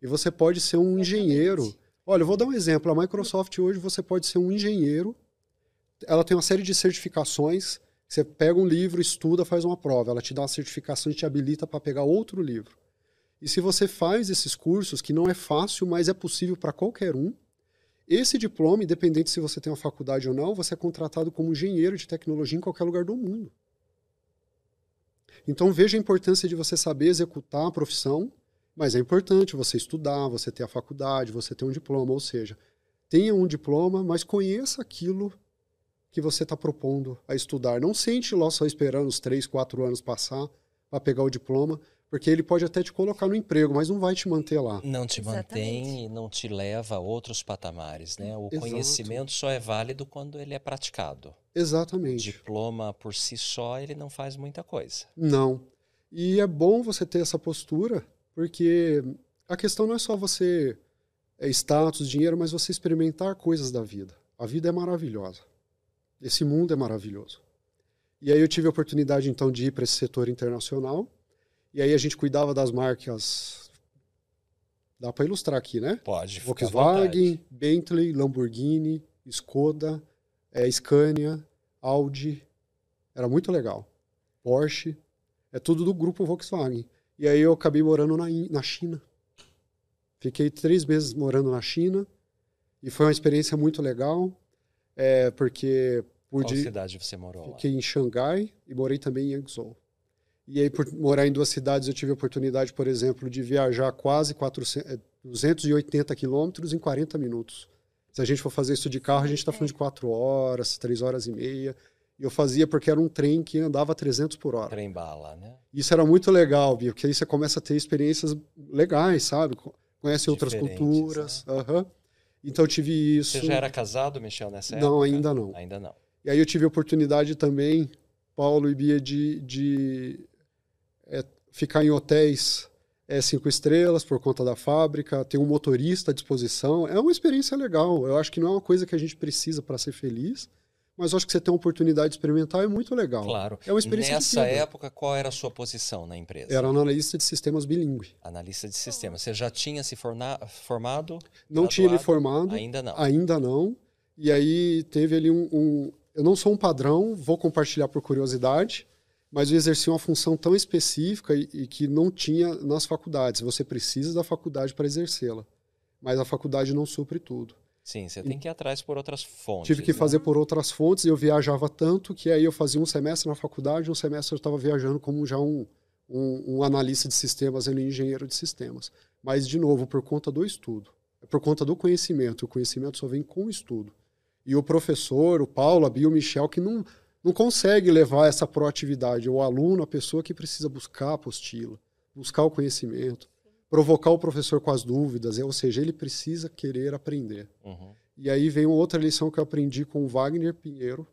E você pode ser um engenheiro. Olha, eu vou dar um exemplo. A Microsoft hoje você pode ser um engenheiro. Ela tem uma série de certificações. Você pega um livro, estuda, faz uma prova. Ela te dá uma certificação e te habilita para pegar outro livro. E se você faz esses cursos, que não é fácil, mas é possível para qualquer um, esse diploma, independente se você tem uma faculdade ou não, você é contratado como engenheiro de tecnologia em qualquer lugar do mundo. Então veja a importância de você saber executar a profissão, mas é importante você estudar, você ter a faculdade, você ter um diploma, ou seja, tenha um diploma, mas conheça aquilo que você está propondo a estudar. Não sente lá só esperando os três, quatro anos passar para pegar o diploma, porque ele pode até te colocar no emprego, mas não vai te manter lá. Não te mantém e não te leva a outros patamares, né? O Exato. conhecimento só é válido quando ele é praticado. Exatamente. O diploma por si só, ele não faz muita coisa. Não. E é bom você ter essa postura, porque a questão não é só você é status, dinheiro, mas você experimentar coisas da vida. A vida é maravilhosa. Esse mundo é maravilhoso. E aí eu tive a oportunidade então de ir para esse setor internacional e aí a gente cuidava das marcas. Dá para ilustrar aqui, né? Pode. Volkswagen, Bentley, Lamborghini, Skoda, é, Scania, Audi. Era muito legal. Porsche. É tudo do grupo Volkswagen. E aí eu acabei morando na, na China. Fiquei três meses morando na China. E foi uma experiência muito legal. É, porque pude. Qual cidade você morou Fiquei lá? em Xangai e morei também em Yangzhou. E aí, por morar em duas cidades, eu tive a oportunidade, por exemplo, de viajar quase 400, 280 é, quilômetros em 40 minutos. Se a gente for fazer isso de carro, a gente está falando de 4 horas, 3 horas e meia. E eu fazia porque era um trem que andava 300 por hora. Trem bala, né? Isso era muito legal, Bia, porque aí você começa a ter experiências legais, sabe? Conhece outras culturas. Né? Uhum. Então eu tive isso. Você já era casado, Michel, nessa época? Não, ainda não. Ainda não. E aí eu tive a oportunidade também, Paulo e Bia, de, de é, ficar em hotéis é, cinco estrelas por conta da fábrica, ter um motorista à disposição. É uma experiência legal. Eu acho que não é uma coisa que a gente precisa para ser feliz, mas acho que você ter uma oportunidade de experimentar é muito legal. Claro. É uma experiência Nessa época, qual era a sua posição na empresa? Era analista de sistemas bilíngue. Analista de sistemas. Você já tinha se formado? Não graduado? tinha me formado. Ainda não. Ainda não. E aí teve ali um, um. Eu não sou um padrão, vou compartilhar por curiosidade mas eu exercia uma função tão específica e, e, que não tinha nas faculdades. Você precisa da faculdade para exercê-la, mas a faculdade não supre tudo. Sim, você tem que ir atrás por outras fontes. Tive que né? fazer por outras fontes e eu viajava tanto que aí eu fazia um semestre na faculdade, um semestre eu estava viajando como já um, um, um analista de sistemas, um engenheiro de sistemas. Mas, de novo, por conta do estudo, por conta do conhecimento. O conhecimento só vem com o estudo. E o professor, o Paulo, a Bia, o Michel, que não, não consegue levar essa proatividade. O aluno, a pessoa que precisa buscar a apostila, buscar o conhecimento, provocar o professor com as dúvidas, é, ou seja, ele precisa querer aprender. Uhum. E aí vem outra lição que eu aprendi com o Wagner Pinheiro,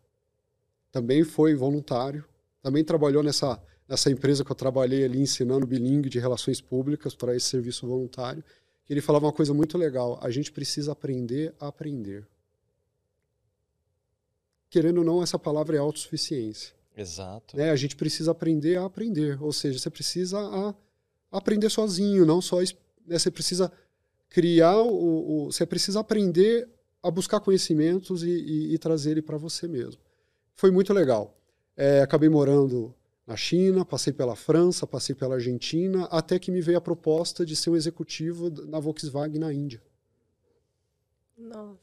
também foi voluntário, também trabalhou nessa, nessa empresa que eu trabalhei ali ensinando bilingue de relações públicas para esse serviço voluntário, que ele falava uma coisa muito legal, a gente precisa aprender a aprender querendo ou não, essa palavra é autossuficiência. Exato. Né? A gente precisa aprender a aprender. Ou seja, você precisa a, aprender sozinho, não só. Né? Você precisa criar, o, o, você precisa aprender a buscar conhecimentos e, e, e trazer ele para você mesmo. Foi muito legal. É, acabei morando na China, passei pela França, passei pela Argentina, até que me veio a proposta de ser um executivo na Volkswagen na Índia. Nossa.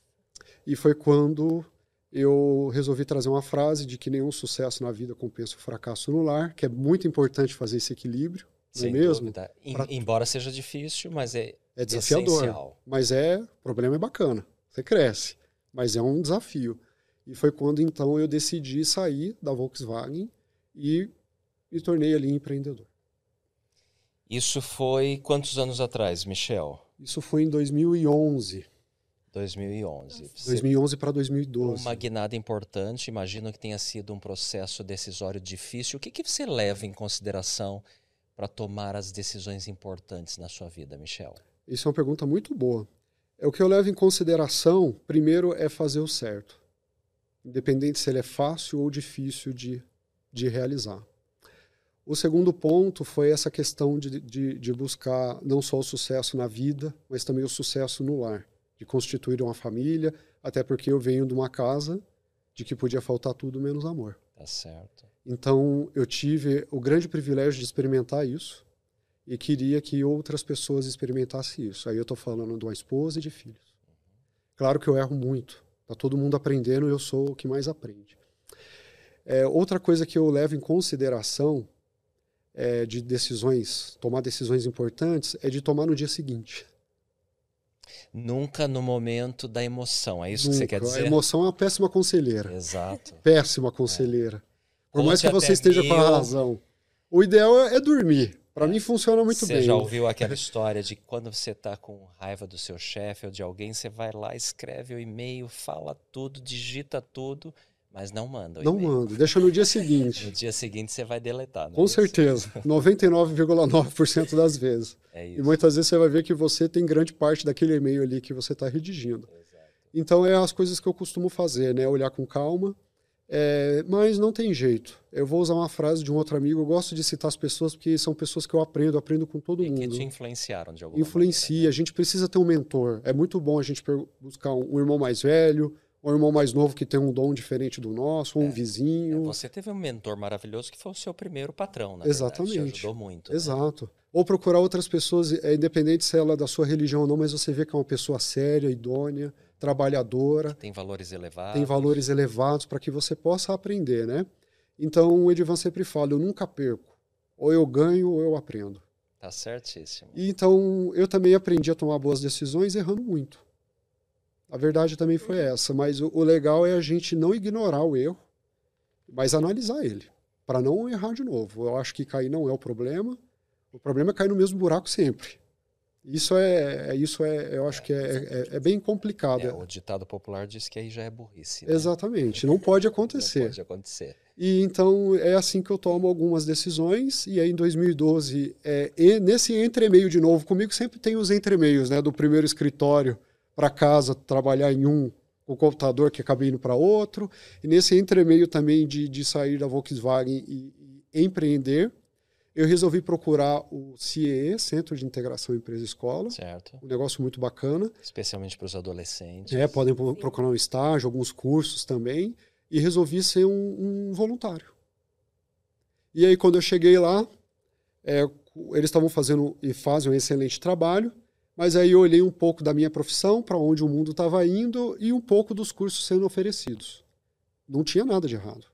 E foi quando eu resolvi trazer uma frase de que nenhum sucesso na vida compensa o fracasso no lar, que é muito importante fazer esse equilíbrio, não é mesmo? Pra... Embora seja difícil, mas é, é desafiador. Essencial. Mas é, o problema é bacana, você cresce, mas é um desafio. E foi quando então eu decidi sair da Volkswagen e me tornei ali empreendedor. Isso foi quantos anos atrás, Michel? Isso foi em 2011. 2011. 2011 para 2012. Uma guinada importante, imagino que tenha sido um processo decisório difícil. O que, que você leva em consideração para tomar as decisões importantes na sua vida, Michel? Isso é uma pergunta muito boa. É o que eu levo em consideração, primeiro, é fazer o certo. Independente se ele é fácil ou difícil de, de realizar. O segundo ponto foi essa questão de, de, de, buscar não só o sucesso na vida, mas também o sucesso no lar, de constituir uma família, até porque eu venho de uma casa de que podia faltar tudo menos amor. Tá certo. Então eu tive o grande privilégio de experimentar isso e queria que outras pessoas experimentassem isso. Aí eu estou falando de uma esposa e de filhos. Claro que eu erro muito. Tá todo mundo aprendendo eu sou o que mais aprende. É, outra coisa que eu levo em consideração é, de decisões, tomar decisões importantes, é de tomar no dia seguinte. Nunca no momento da emoção, é isso Nunca. que você quer dizer? A emoção é uma péssima conselheira. Exato. Péssima conselheira. É. Por mais que você esteja mil... com a razão. O ideal é, é dormir. Para mim funciona muito você bem. Você já ouviu aquela história de quando você está com raiva do seu chefe ou de alguém, você vai lá, escreve o e-mail, fala tudo, digita tudo mas não manda. Não manda, deixa no dia seguinte. no dia seguinte você vai deletar. Com é certeza, 99,9% das vezes. É isso. E muitas vezes você vai ver que você tem grande parte daquele e-mail ali que você está redigindo. Exato. Então é as coisas que eu costumo fazer, né? Olhar com calma, é, mas não tem jeito. Eu vou usar uma frase de um outro amigo. Eu gosto de citar as pessoas porque são pessoas que eu aprendo, aprendo com todo e mundo. que te influenciaram de alguma Influencia. Maneira, né? A gente precisa ter um mentor. É muito bom a gente buscar um irmão mais velho, um irmão mais novo que tem um dom diferente do nosso, um é. vizinho. É, você teve um mentor maravilhoso que foi o seu primeiro patrão, né? Exatamente. Verdade, ajudou muito. Né? Exato. Né? Ou procurar outras pessoas, é, independente se ela é da sua religião ou não, mas você vê que é uma pessoa séria, idônea, trabalhadora. Que tem valores elevados. Tem valores elevados para que você possa aprender, né? Então o Edivan sempre fala: eu nunca perco. Ou eu ganho ou eu aprendo. Tá certíssimo. E então eu também aprendi a tomar boas decisões errando muito. A verdade também foi essa. Mas o, o legal é a gente não ignorar o erro, mas analisar ele, para não errar de novo. Eu acho que cair não é o problema. O problema é cair no mesmo buraco sempre. Isso é, é isso é, eu acho que é, é, é bem complicado. É, o ditado popular diz que aí já é burrice. Né? Exatamente, não pode acontecer. não pode acontecer. E então é assim que eu tomo algumas decisões. E aí em 2012, é, e nesse entremeio de novo, comigo sempre tem os entremeios, né, do primeiro escritório para casa, trabalhar em um, o computador que acabei indo para outro, e nesse entremeio também de, de sair da Volkswagen e, e empreender, eu resolvi procurar o CIE, Centro de Integração Empresa-Escola. Certo. Um negócio muito bacana. Especialmente para os adolescentes. É, podem procurar um estágio, alguns cursos também. E resolvi ser um, um voluntário. E aí, quando eu cheguei lá, é, eles estavam fazendo e fazem um excelente trabalho. Mas aí eu olhei um pouco da minha profissão, para onde o mundo estava indo e um pouco dos cursos sendo oferecidos. Não tinha nada de errado.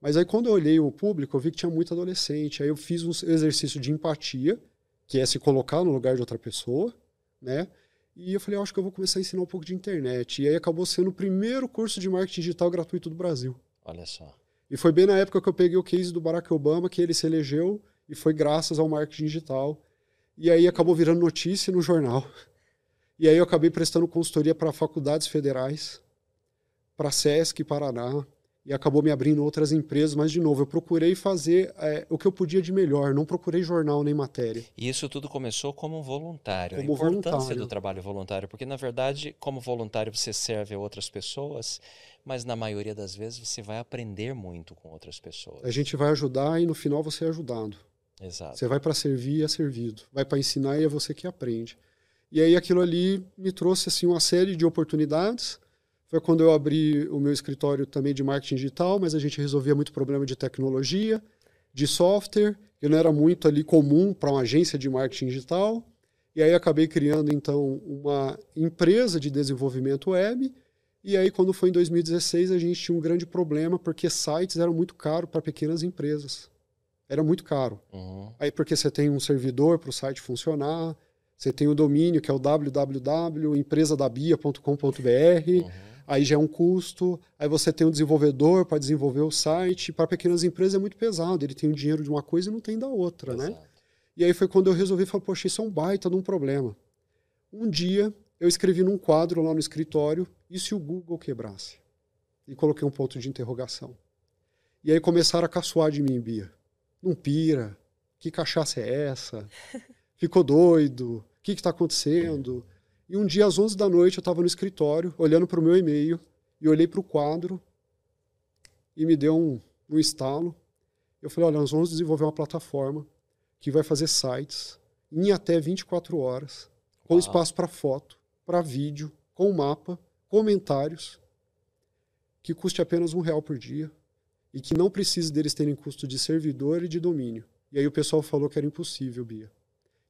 Mas aí quando eu olhei o público, eu vi que tinha muito adolescente. Aí eu fiz um exercício de empatia, que é se colocar no lugar de outra pessoa, né? E eu falei, acho que eu vou começar a ensinar um pouco de internet. E aí acabou sendo o primeiro curso de marketing digital gratuito do Brasil. Olha só. E foi bem na época que eu peguei o case do Barack Obama, que ele se elegeu, e foi graças ao marketing digital. E aí acabou virando notícia no jornal. E aí eu acabei prestando consultoria para faculdades federais, para SESC Paraná, e acabou me abrindo outras empresas, mas de novo, eu procurei fazer é, o que eu podia de melhor, não procurei jornal nem matéria. E isso tudo começou como voluntário, como a importância voluntário. do trabalho voluntário, porque na verdade, como voluntário você serve a outras pessoas, mas na maioria das vezes você vai aprender muito com outras pessoas. A gente vai ajudar e no final você é ajudado. Exato. Você vai para servir e é servido. Vai para ensinar e é você que aprende. E aí aquilo ali me trouxe assim uma série de oportunidades. Foi quando eu abri o meu escritório também de marketing digital, mas a gente resolvia muito problema de tecnologia, de software, que não era muito ali comum para uma agência de marketing digital. E aí acabei criando então uma empresa de desenvolvimento web. E aí quando foi em 2016 a gente tinha um grande problema porque sites eram muito caros para pequenas empresas era muito caro. Uhum. Aí porque você tem um servidor para o site funcionar, você tem o domínio que é o www.empresadabia.com.br, uhum. aí já é um custo, aí você tem um desenvolvedor para desenvolver o site, para pequenas empresas é muito pesado, ele tem o dinheiro de uma coisa e não tem da outra, né? Exato. E aí foi quando eu resolvi falar, poxa, isso é um baita de um problema. Um dia eu escrevi num quadro lá no escritório, e se o Google quebrasse? E coloquei um ponto de interrogação. E aí começaram a caçoar de mim, Bia. Não pira. Que cachaça é essa? Ficou doido? O que está acontecendo? E um dia, às 11 da noite, eu estava no escritório, olhando para o meu e-mail, e olhei para o quadro, e me deu um, um estalo. Eu falei: olha, nós vamos desenvolver uma plataforma que vai fazer sites em até 24 horas, com Uau. espaço para foto, para vídeo, com mapa, comentários, que custe apenas um real por dia e que não precise deles terem custo de servidor e de domínio. E aí o pessoal falou que era impossível, Bia.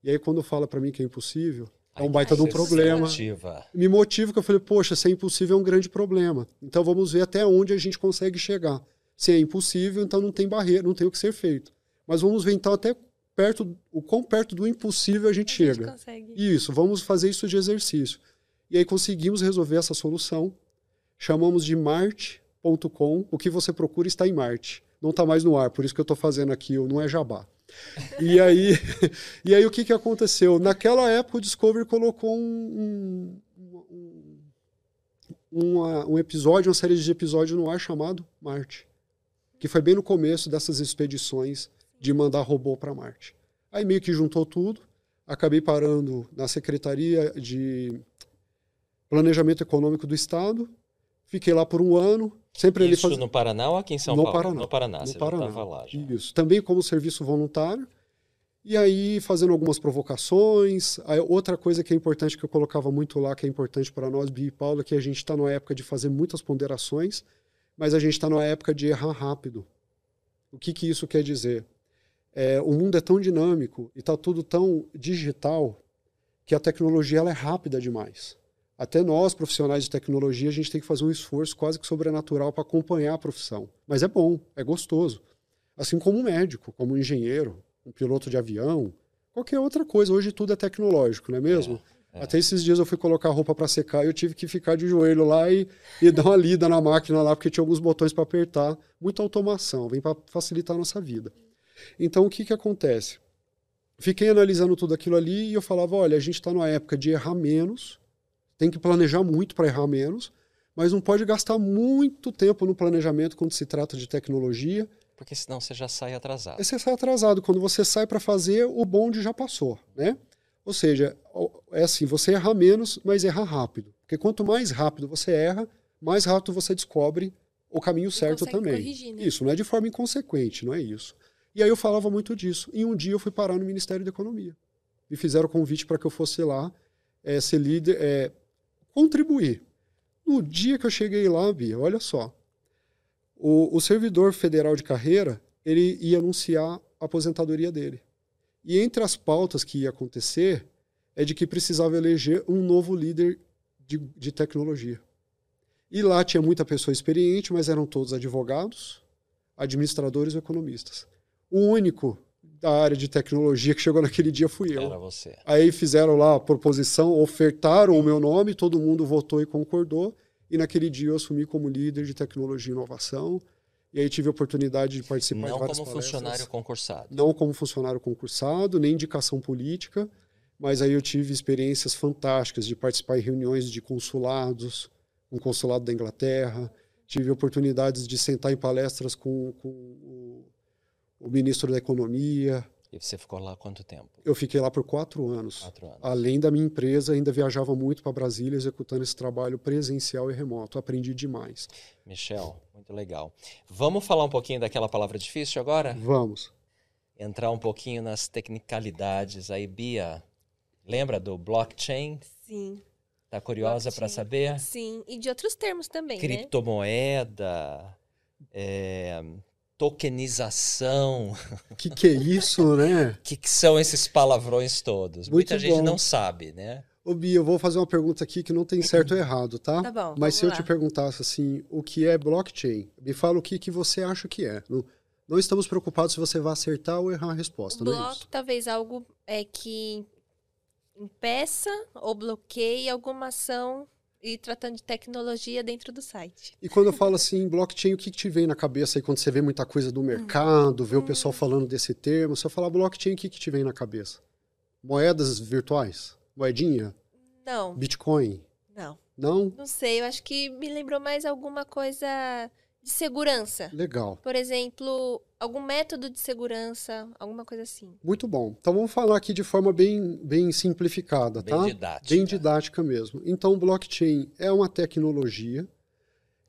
E aí quando fala para mim que é impossível, é um baita de um problema. Motiva. Me motiva que eu falei, poxa, se é impossível é um grande problema. Então vamos ver até onde a gente consegue chegar. Se é impossível, então não tem barreira, não tem o que ser feito. Mas vamos ver então até perto, o quão perto do impossível a gente a chega. Gente consegue. Isso, vamos fazer isso de exercício. E aí conseguimos resolver essa solução. Chamamos de Marte.com. O que você procura está em Marte. Não está mais no ar, por isso que eu estou fazendo aqui, não é jabá. E aí, e aí o que, que aconteceu? Naquela época o Discovery colocou um, um, um, um episódio, uma série de episódios no ar chamado Marte, que foi bem no começo dessas expedições de mandar robô para Marte. Aí meio que juntou tudo, acabei parando na Secretaria de Planejamento Econômico do Estado, fiquei lá por um ano, Sempre Isso ele faz... no Paraná ou aqui em São no Paulo? Paraná. No Paraná, no você Paraná. estava lá. Já. Isso. Também como serviço voluntário. E aí fazendo algumas provocações. Aí, outra coisa que é importante, que eu colocava muito lá, que é importante para nós, Bia e Paula, que a gente está numa época de fazer muitas ponderações, mas a gente está numa época de errar rápido. O que, que isso quer dizer? É, o mundo é tão dinâmico e está tudo tão digital que a tecnologia ela é rápida demais. Até nós, profissionais de tecnologia, a gente tem que fazer um esforço quase que sobrenatural para acompanhar a profissão. Mas é bom, é gostoso. Assim como um médico, como um engenheiro, um piloto de avião, qualquer outra coisa. Hoje tudo é tecnológico, não é mesmo? É, é. Até esses dias eu fui colocar a roupa para secar e eu tive que ficar de joelho lá e, e dar uma lida na máquina lá, porque tinha alguns botões para apertar. Muita automação, vem para facilitar a nossa vida. Então o que, que acontece? Fiquei analisando tudo aquilo ali e eu falava: olha, a gente está numa época de errar menos tem que planejar muito para errar menos, mas não pode gastar muito tempo no planejamento quando se trata de tecnologia. Porque senão você já sai atrasado. Você sai atrasado. Quando você sai para fazer, o bonde já passou, né? Ou seja, é assim, você erra menos, mas erra rápido. Porque quanto mais rápido você erra, mais rápido você descobre o caminho certo também. Corrigir, né? Isso, não é de forma inconsequente, não é isso. E aí eu falava muito disso. E um dia eu fui parar no Ministério da Economia. Me fizeram convite para que eu fosse lá é, ser líder, é, contribuir. No dia que eu cheguei lá, Bia, olha só, o, o servidor federal de carreira ele ia anunciar a aposentadoria dele. E entre as pautas que ia acontecer é de que precisava eleger um novo líder de, de tecnologia. E lá tinha muita pessoa experiente, mas eram todos advogados, administradores e economistas. O único da área de tecnologia que chegou naquele dia fui eu. Era você. Aí fizeram lá a proposição, ofertaram o meu nome, todo mundo votou e concordou. E naquele dia eu assumi como líder de tecnologia e inovação. E aí tive a oportunidade de participar Não de várias como palestras. funcionário concursado. Não como funcionário concursado, nem indicação política. Mas aí eu tive experiências fantásticas de participar em reuniões de consulados, um consulado da Inglaterra. Tive oportunidades de sentar em palestras com, com o ministro da Economia. E você ficou lá quanto tempo? Eu fiquei lá por quatro anos. Quatro anos. Além da minha empresa, ainda viajava muito para Brasília executando esse trabalho presencial e remoto. Aprendi demais. Michel, muito legal. Vamos falar um pouquinho daquela palavra difícil agora? Vamos. Entrar um pouquinho nas tecnicalidades. Aí, Bia, lembra do blockchain? Sim. Tá curiosa para saber? Sim, e de outros termos também, né? Criptomoeda, né? é, tokenização. O que, que é isso, né? O que, que, são esses palavrões todos? Muito Muita gente não sabe, né? Ô, Bia, eu vou fazer uma pergunta aqui que não tem certo ou errado, tá? Tá bom. Mas se eu lá. te perguntasse assim, o que é blockchain? Me fala o que, que você acha que é. Não, não estamos preocupados se você vai acertar ou errar a resposta, Block, não é isso? talvez algo é que impeça ou bloqueie alguma ação e tratando de tecnologia dentro do site. E quando eu falo assim, blockchain, o que, que te vem na cabeça aí quando você vê muita coisa do mercado, vê o pessoal falando desse termo? Se eu falar blockchain, o que, que te vem na cabeça? Moedas virtuais? Moedinha? Não. Bitcoin? Não. Não? Não sei, eu acho que me lembrou mais alguma coisa de segurança. Legal. Por exemplo, algum método de segurança, alguma coisa assim. Muito bom. Então vamos falar aqui de forma bem, bem simplificada, bem tá? Didática. Bem didática mesmo. Então, o blockchain é uma tecnologia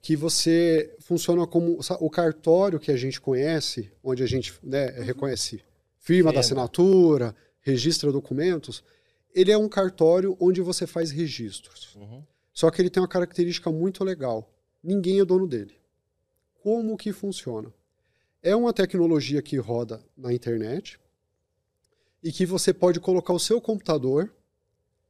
que você funciona como o cartório que a gente conhece, onde a gente né, uhum. reconhece firma da assinatura, registra documentos. Ele é um cartório onde você faz registros. Uhum. Só que ele tem uma característica muito legal. Ninguém é dono dele. Como que funciona? É uma tecnologia que roda na internet e que você pode colocar o seu computador,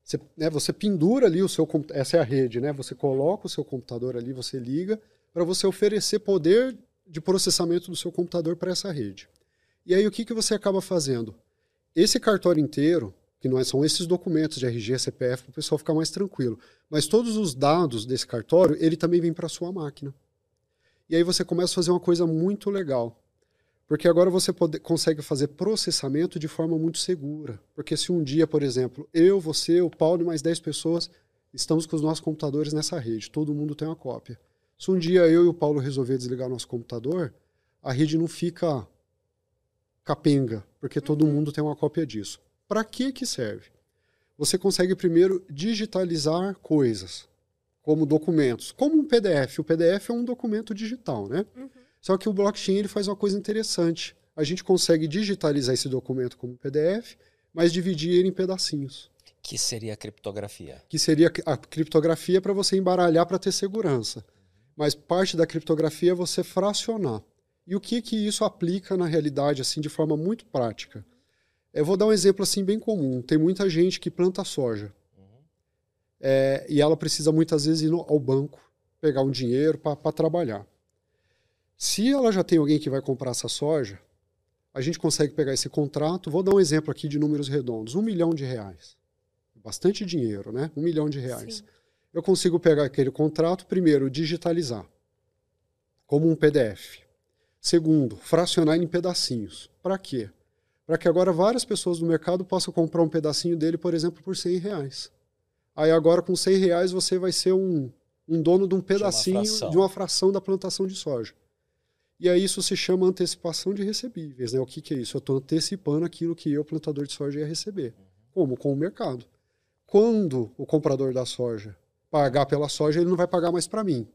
você, né, você pendura ali o seu essa é a rede, né? Você coloca o seu computador ali, você liga para você oferecer poder de processamento do seu computador para essa rede. E aí o que, que você acaba fazendo? Esse cartório inteiro, que não é, são esses documentos de RG, CPF, para o pessoal ficar mais tranquilo, mas todos os dados desse cartório, ele também vem para a sua máquina. E aí você começa a fazer uma coisa muito legal. Porque agora você pode, consegue fazer processamento de forma muito segura. Porque se um dia, por exemplo, eu, você, o Paulo e mais 10 pessoas estamos com os nossos computadores nessa rede, todo mundo tem uma cópia. Se um dia eu e o Paulo resolver desligar nosso computador, a rede não fica capenga, porque todo uhum. mundo tem uma cópia disso. Para que que serve? Você consegue primeiro digitalizar coisas como documentos, como um PDF. O PDF é um documento digital, né? Uhum. Só que o blockchain ele faz uma coisa interessante. A gente consegue digitalizar esse documento como PDF, mas dividir ele em pedacinhos. Que seria a criptografia. Que seria a criptografia para você embaralhar para ter segurança. Mas parte da criptografia é você fracionar. E o que que isso aplica na realidade assim de forma muito prática? Eu vou dar um exemplo assim bem comum. Tem muita gente que planta soja. É, e ela precisa muitas vezes ir no, ao banco pegar um dinheiro para trabalhar. Se ela já tem alguém que vai comprar essa soja, a gente consegue pegar esse contrato. Vou dar um exemplo aqui de números redondos: um milhão de reais. Bastante dinheiro, né? Um milhão de reais. Sim. Eu consigo pegar aquele contrato, primeiro, digitalizar como um PDF. Segundo, fracionar em pedacinhos. Para quê? Para que agora várias pessoas do mercado possam comprar um pedacinho dele, por exemplo, por 100 reais. Aí agora com 100 reais você vai ser um, um dono de um pedacinho, de uma, de uma, fração da plantação de soja. E aí isso se chama antecipação de recebíveis. Né? O que, que é isso? Eu estou antecipando aquilo que eu, plantador de soja, ia receber. Como? Com o mercado. Quando o comprador da soja pagar pela soja, ele não vai pagar mais para mim.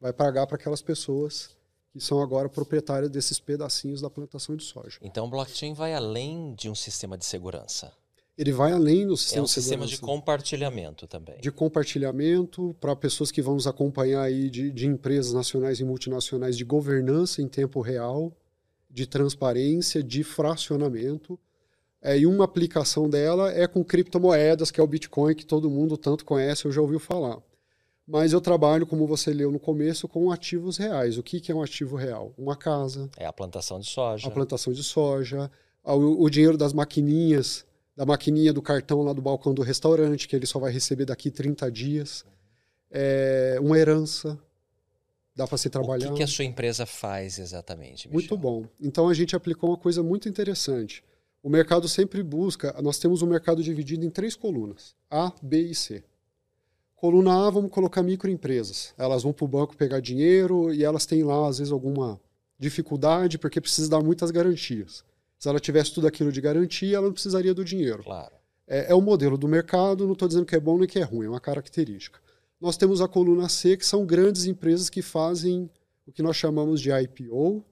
Vai pagar para aquelas pessoas que são agora proprietárias desses pedacinhos da plantação de soja. Então o blockchain vai além de um sistema de segurança ele vai além do sistema É um sistema de compartilhamento também. De compartilhamento para pessoas que vão nos acompanhar aí de, de empresas nacionais e multinacionais de governança em tempo real, de transparência, de fracionamento. É, e uma aplicação dela é com criptomoedas, que é o Bitcoin, que todo mundo tanto conhece ou já ouviu falar. Mas eu trabalho, como você leu no começo, com ativos reais. O que, que é um ativo real? Uma casa. É a plantação de soja. A plantação de soja. O, o dinheiro das maquininhas da maquininha do cartão lá do balcão do restaurante, que ele só vai receber daqui 30 dias. É, uma herança. Dá para se trabalhar. O que, que, a sua empresa faz exatamente? Michel? Muito bom. Então a gente aplicou uma coisa muito interessante. O mercado sempre busca. Nós temos um mercado dividido em três colunas: A, B e C. Coluna A, vamos colocar microempresas. Elas vão para o banco pegar dinheiro e elas têm lá, às vezes, alguma dificuldade porque precisa dar muitas garantias. Se ela tivesse tudo aquilo de garantia, ela não precisaria do dinheiro. Claro. É, é o modelo do mercado, não estou dizendo que é bom nem que é ruim, é uma característica. Nós temos a coluna C, que são grandes empresas que fazem o que nós chamamos de IPO,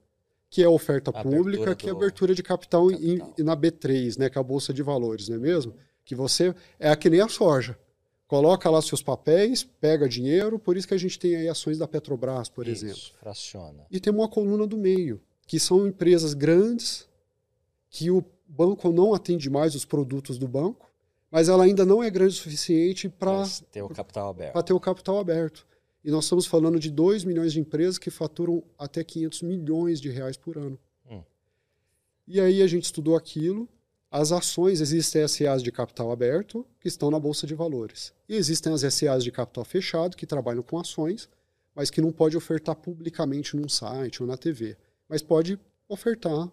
que é oferta pública, que é abertura de capital, capital. Em, na B3, né, que é a Bolsa de Valores, não é mesmo? Que você é que nem a soja. Coloca lá seus papéis, pega dinheiro, por isso que a gente tem aí ações da Petrobras, por isso, exemplo. fraciona. E tem uma coluna do meio, que são empresas grandes, que o banco não atende mais os produtos do banco, mas ela ainda não é grande o suficiente para ter o capital aberto. Para ter o capital aberto. E nós estamos falando de 2 milhões de empresas que faturam até 500 milhões de reais por ano. Hum. E aí a gente estudou aquilo. As ações, existem SAs de capital aberto, que estão na Bolsa de Valores. E existem as SAs de capital fechado, que trabalham com ações, mas que não pode ofertar publicamente num site ou na TV. Mas pode ofertar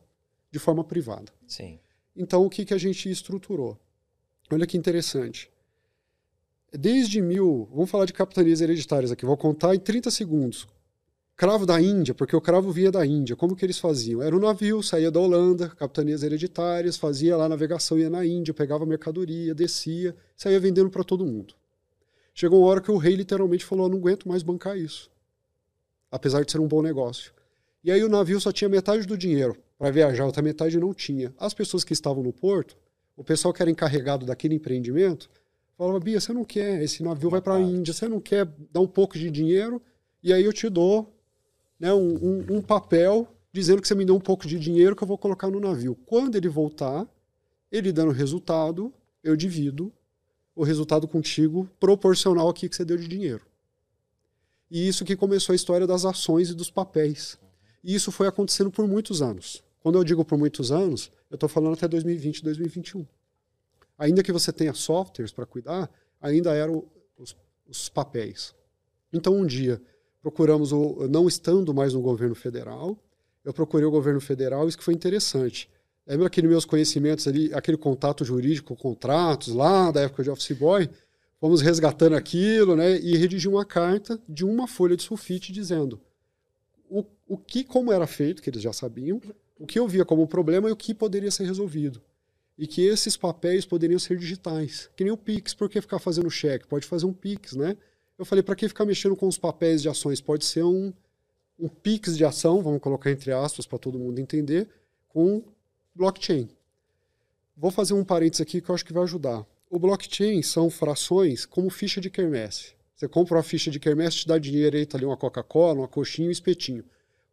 de forma privada. Sim. Então, o que, que a gente estruturou? Olha que interessante. Desde mil, vamos falar de capitanias hereditárias aqui, vou contar em 30 segundos. Cravo da Índia, porque o cravo vinha da Índia. Como que eles faziam? Era um navio, saía da Holanda, capitanias hereditárias, fazia lá navegação, ia na Índia, pegava mercadoria, descia, saía vendendo para todo mundo. Chegou uma hora que o rei literalmente falou: não aguento mais bancar isso. Apesar de ser um bom negócio. E aí o navio só tinha metade do dinheiro para viajar, outra metade não tinha. As pessoas que estavam no porto, o pessoal que era encarregado daquele empreendimento, falava: Bia, você não quer, esse navio vai para a Índia, você não quer dar um pouco de dinheiro, e aí eu te dou né, um, um, um papel dizendo que você me deu um pouco de dinheiro que eu vou colocar no navio. Quando ele voltar, ele dando resultado, eu divido o resultado contigo proporcional aqui que você deu de dinheiro. E isso que começou a história das ações e dos papéis. E isso foi acontecendo por muitos anos. Quando eu digo por muitos anos, eu estou falando até 2020, 2021. Ainda que você tenha softwares para cuidar, ainda eram os, os papéis. Então, um dia, procuramos, o, não estando mais no governo federal, eu procurei o governo federal, isso que foi interessante. Lembra aqueles meus conhecimentos ali, aquele contato jurídico, contratos lá da época de Office Boy? Fomos resgatando aquilo, né? E redigi uma carta de uma folha de sulfite dizendo o, o que, como era feito, que eles já sabiam, o que eu via como problema e o que poderia ser resolvido. E que esses papéis poderiam ser digitais, que nem o Pix, por que ficar fazendo cheque? Pode fazer um Pix, né? Eu falei, para que ficar mexendo com os papéis de ações? Pode ser um, um Pix de ação, vamos colocar entre aspas para todo mundo entender, com blockchain. Vou fazer um parênteses aqui que eu acho que vai ajudar. O blockchain são frações como ficha de quermesse. Você compra uma ficha de quermesse, te dá dinheiro aí, tá ali uma Coca-Cola, uma coxinha, um espetinho.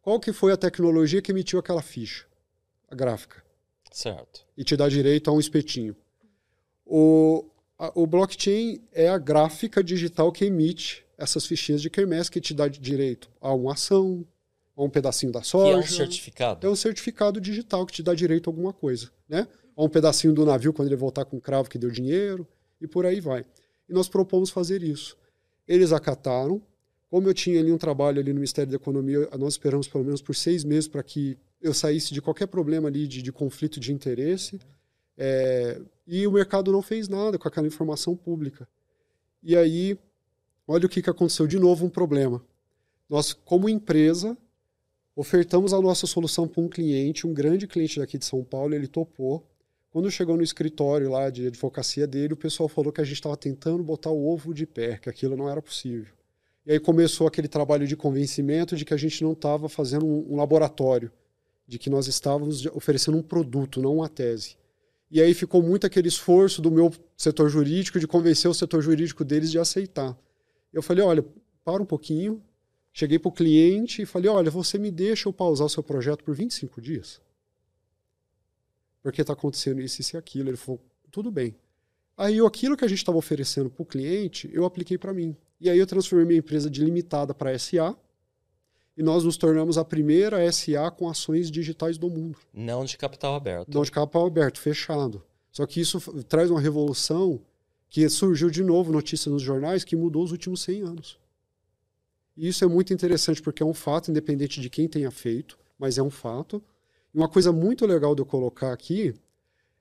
Qual que foi a tecnologia que emitiu aquela ficha? A gráfica. Certo. E te dá direito a um espetinho. O, a, o blockchain é a gráfica digital que emite essas fichinhas de quermesse que te dá direito a uma ação, a um pedacinho da soja. Que é um certificado. É um certificado digital que te dá direito a alguma coisa, né? A um pedacinho do navio quando ele voltar com o cravo que deu dinheiro e por aí vai. E nós propomos fazer isso. Eles acataram. Como eu tinha ali um trabalho ali no Ministério da Economia, nós esperamos pelo menos por seis meses para que eu saísse de qualquer problema ali de, de conflito de interesse. É, e o mercado não fez nada com aquela informação pública. E aí, olha o que, que aconteceu. De novo, um problema. Nós, como empresa, ofertamos a nossa solução para um cliente, um grande cliente daqui de São Paulo, ele topou. Quando chegou no escritório lá de advocacia dele, o pessoal falou que a gente estava tentando botar o ovo de pé, que aquilo não era possível. E aí começou aquele trabalho de convencimento de que a gente não estava fazendo um, um laboratório, de que nós estávamos oferecendo um produto, não uma tese. E aí ficou muito aquele esforço do meu setor jurídico de convencer o setor jurídico deles de aceitar. Eu falei, olha, para um pouquinho. Cheguei para o cliente e falei, olha, você me deixa eu pausar o seu projeto por 25 dias? Porque está acontecendo isso, isso e aquilo. Ele falou, tudo bem. Aí aquilo que a gente estava oferecendo para o cliente, eu apliquei para mim. E aí eu transformei minha empresa de limitada para SA, e nós nos tornamos a primeira SA com ações digitais do mundo. Não de capital aberto. Não de capital aberto, fechado. Só que isso traz uma revolução que surgiu de novo, notícia nos jornais, que mudou os últimos 100 anos. E isso é muito interessante porque é um fato, independente de quem tenha feito, mas é um fato. E uma coisa muito legal de eu colocar aqui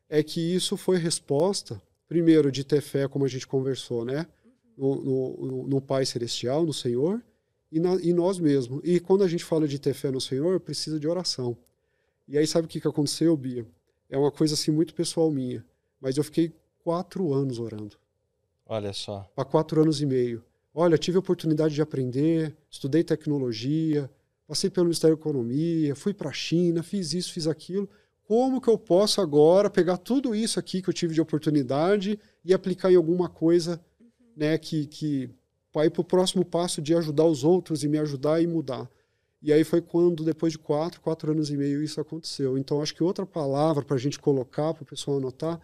é que isso foi resposta, primeiro, de ter fé, como a gente conversou, né? No, no, no Pai Celestial, no Senhor, e, na, e nós mesmos. E quando a gente fala de ter fé no Senhor, precisa de oração. E aí sabe o que, que aconteceu, Bia? É uma coisa assim muito pessoal minha. Mas eu fiquei quatro anos orando. Olha só. Há quatro anos e meio. Olha, tive a oportunidade de aprender, estudei tecnologia, passei pelo Ministério da Economia, fui para a China, fiz isso, fiz aquilo. Como que eu posso agora pegar tudo isso aqui que eu tive de oportunidade e aplicar em alguma coisa né, que, que para ir para o próximo passo de ajudar os outros e me ajudar e mudar. E aí foi quando, depois de quatro, quatro anos e meio, isso aconteceu. Então, acho que outra palavra para a gente colocar, para o pessoal anotar,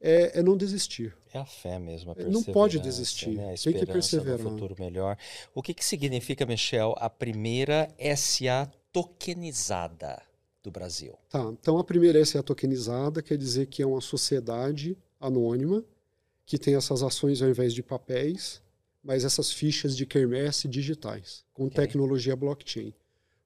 é, é, não desistir. É a fé mesmo, a Não pode desistir, né? tem que perseverar. No futuro melhor. O que, que significa, Michel, a primeira SA tokenizada do Brasil? Tá, então a primeira SA tokenizada quer dizer que é uma sociedade anônima que tem essas ações ao invés de papéis, mas essas fichas de quermesse digitais, com okay. tecnologia blockchain.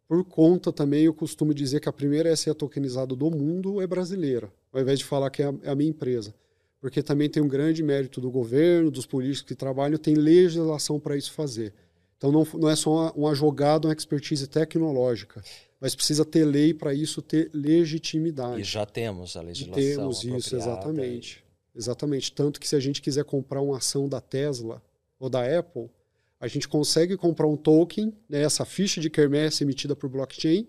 Por conta também, eu costumo dizer que a primeira SA tokenizada do mundo é brasileira, ao invés de falar que é a, é a minha empresa. porque também tem um grande mérito do governo, dos políticos que trabalham, tem legislação para isso fazer. Então não, não é só uma, uma jogada, uma expertise tecnológica, mas precisa ter lei para isso ter legitimidade. E já temos a legislação. E temos isso, exatamente. Exatamente. Tanto que se a gente quiser comprar uma ação da Tesla ou da Apple, a gente consegue comprar um token, né, essa ficha de quermesse emitida por blockchain,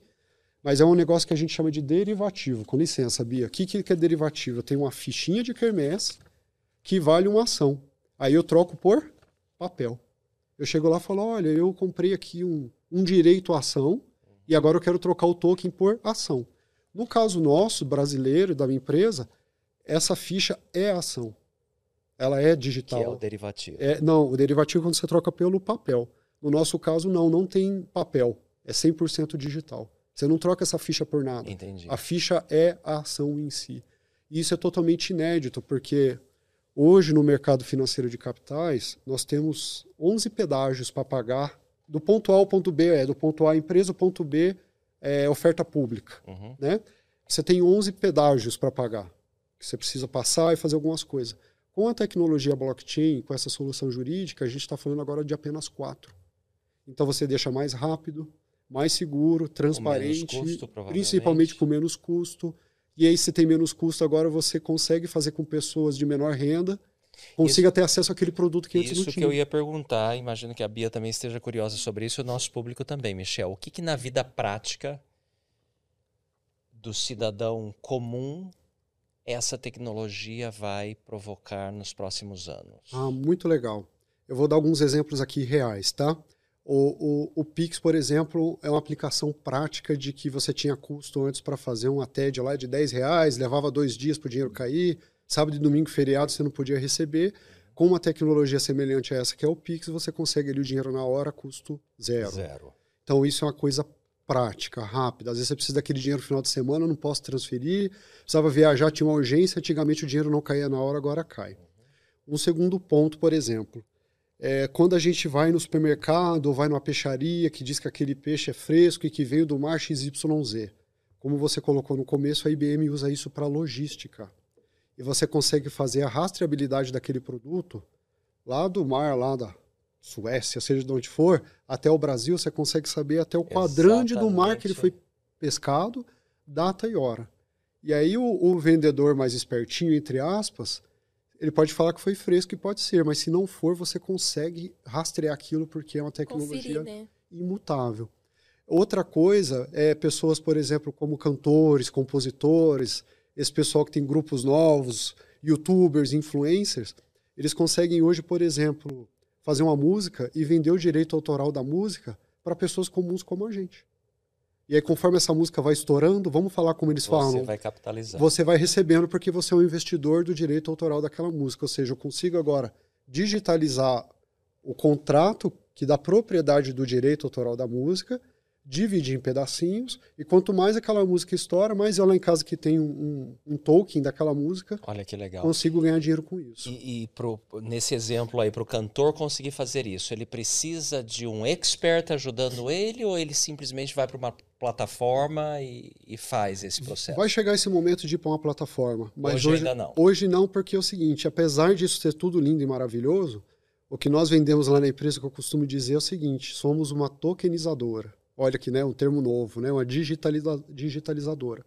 mas é um negócio que a gente chama de derivativo. Com licença, Bia. O que, que é derivativo? Eu tenho uma fichinha de quermesse que vale uma ação. Aí eu troco por papel. Eu chego lá e falo: olha, eu comprei aqui um, um direito à ação e agora eu quero trocar o token por ação. No caso nosso, brasileiro, da minha empresa, essa ficha é ação. Ela é digital. Que é o derivativo. É, não, o derivativo é quando você troca pelo papel. No nosso caso, não, não tem papel. É 100% digital. Você não troca essa ficha por nada. Entendi. A ficha é a ação em si. E isso é totalmente inédito, porque hoje no mercado financeiro de capitais, nós temos 11 pedágios para pagar do ponto A ao ponto B, é do ponto A empresa, ponto B é oferta pública. Uhum. Né? Você tem 11 pedágios para pagar, que você precisa passar e fazer algumas coisas. Com a tecnologia blockchain, com essa solução jurídica, a gente está falando agora de apenas quatro. Então você deixa mais rápido, mais seguro, transparente, com custo, principalmente com menos custo. E aí, se tem menos custo, agora você consegue fazer com pessoas de menor renda consiga isso, ter acesso àquele produto que antes não tinha. Isso que eu ia perguntar, imagino que a Bia também esteja curiosa sobre isso, e o nosso público também, Michel. O que, que na vida prática do cidadão comum essa tecnologia vai provocar nos próximos anos? Ah, muito legal. Eu vou dar alguns exemplos aqui reais, tá? O, o, o, Pix, por exemplo, é uma aplicação prática de que você tinha custo antes para fazer uma TED lá de 10 reais, levava dois dias para o dinheiro cair, sábado e domingo, feriado, você não podia receber. Com uma tecnologia semelhante a essa que é o Pix, você consegue ali o dinheiro na hora, custo zero. Zero. Então isso é uma coisa prática, rápida. Às vezes você precisa daquele dinheiro no final de semana, não posso transferir, precisava viajar, tinha uma urgência, antigamente o dinheiro não caía na hora, agora cai. Um segundo ponto, por exemplo, é, quando a gente vai no supermercado ou vai numa peixaria que diz que aquele peixe é fresco e que veio do mar XYZ. Como você colocou no começo, a IBM usa isso para logística. E você consegue fazer a rastreabilidade daquele produto lá do mar, lá da Suécia, seja de onde for, até o Brasil, você consegue saber até o quadrante do mar que ele foi pescado, data e hora. E aí o, o vendedor mais espertinho, entre aspas, ele pode falar que foi fresco e pode ser, mas se não for, você consegue rastrear aquilo porque é uma tecnologia Conferir, né? imutável. Outra coisa é pessoas, por exemplo, como cantores, compositores, esse pessoal que tem grupos novos, youtubers, influencers, eles conseguem hoje, por exemplo, fazer uma música e vender o direito autoral da música para pessoas comuns como a gente. E aí, conforme essa música vai estourando, vamos falar como eles você falam. Você vai capitalizando. Você vai recebendo porque você é um investidor do direito autoral daquela música. Ou seja, eu consigo agora digitalizar o contrato que dá propriedade do direito autoral da música dividir em pedacinhos, e quanto mais aquela música estoura, mais eu lá em casa que tem um, um, um token daquela música, Olha que legal. consigo ganhar dinheiro com isso. E, e pro, nesse exemplo aí, para o cantor conseguir fazer isso, ele precisa de um expert ajudando ele, ou ele simplesmente vai para uma plataforma e, e, faz esse processo? Vai chegar esse momento de ir para uma plataforma, mas hoje, hoje ainda não. Hoje não, porque é o seguinte, apesar disso ser tudo lindo e maravilhoso, o que nós vendemos lá na empresa, que eu costumo dizer é o seguinte, somos uma tokenizadora olha aqui, né, um termo novo, né, uma digitaliza digitalizadora.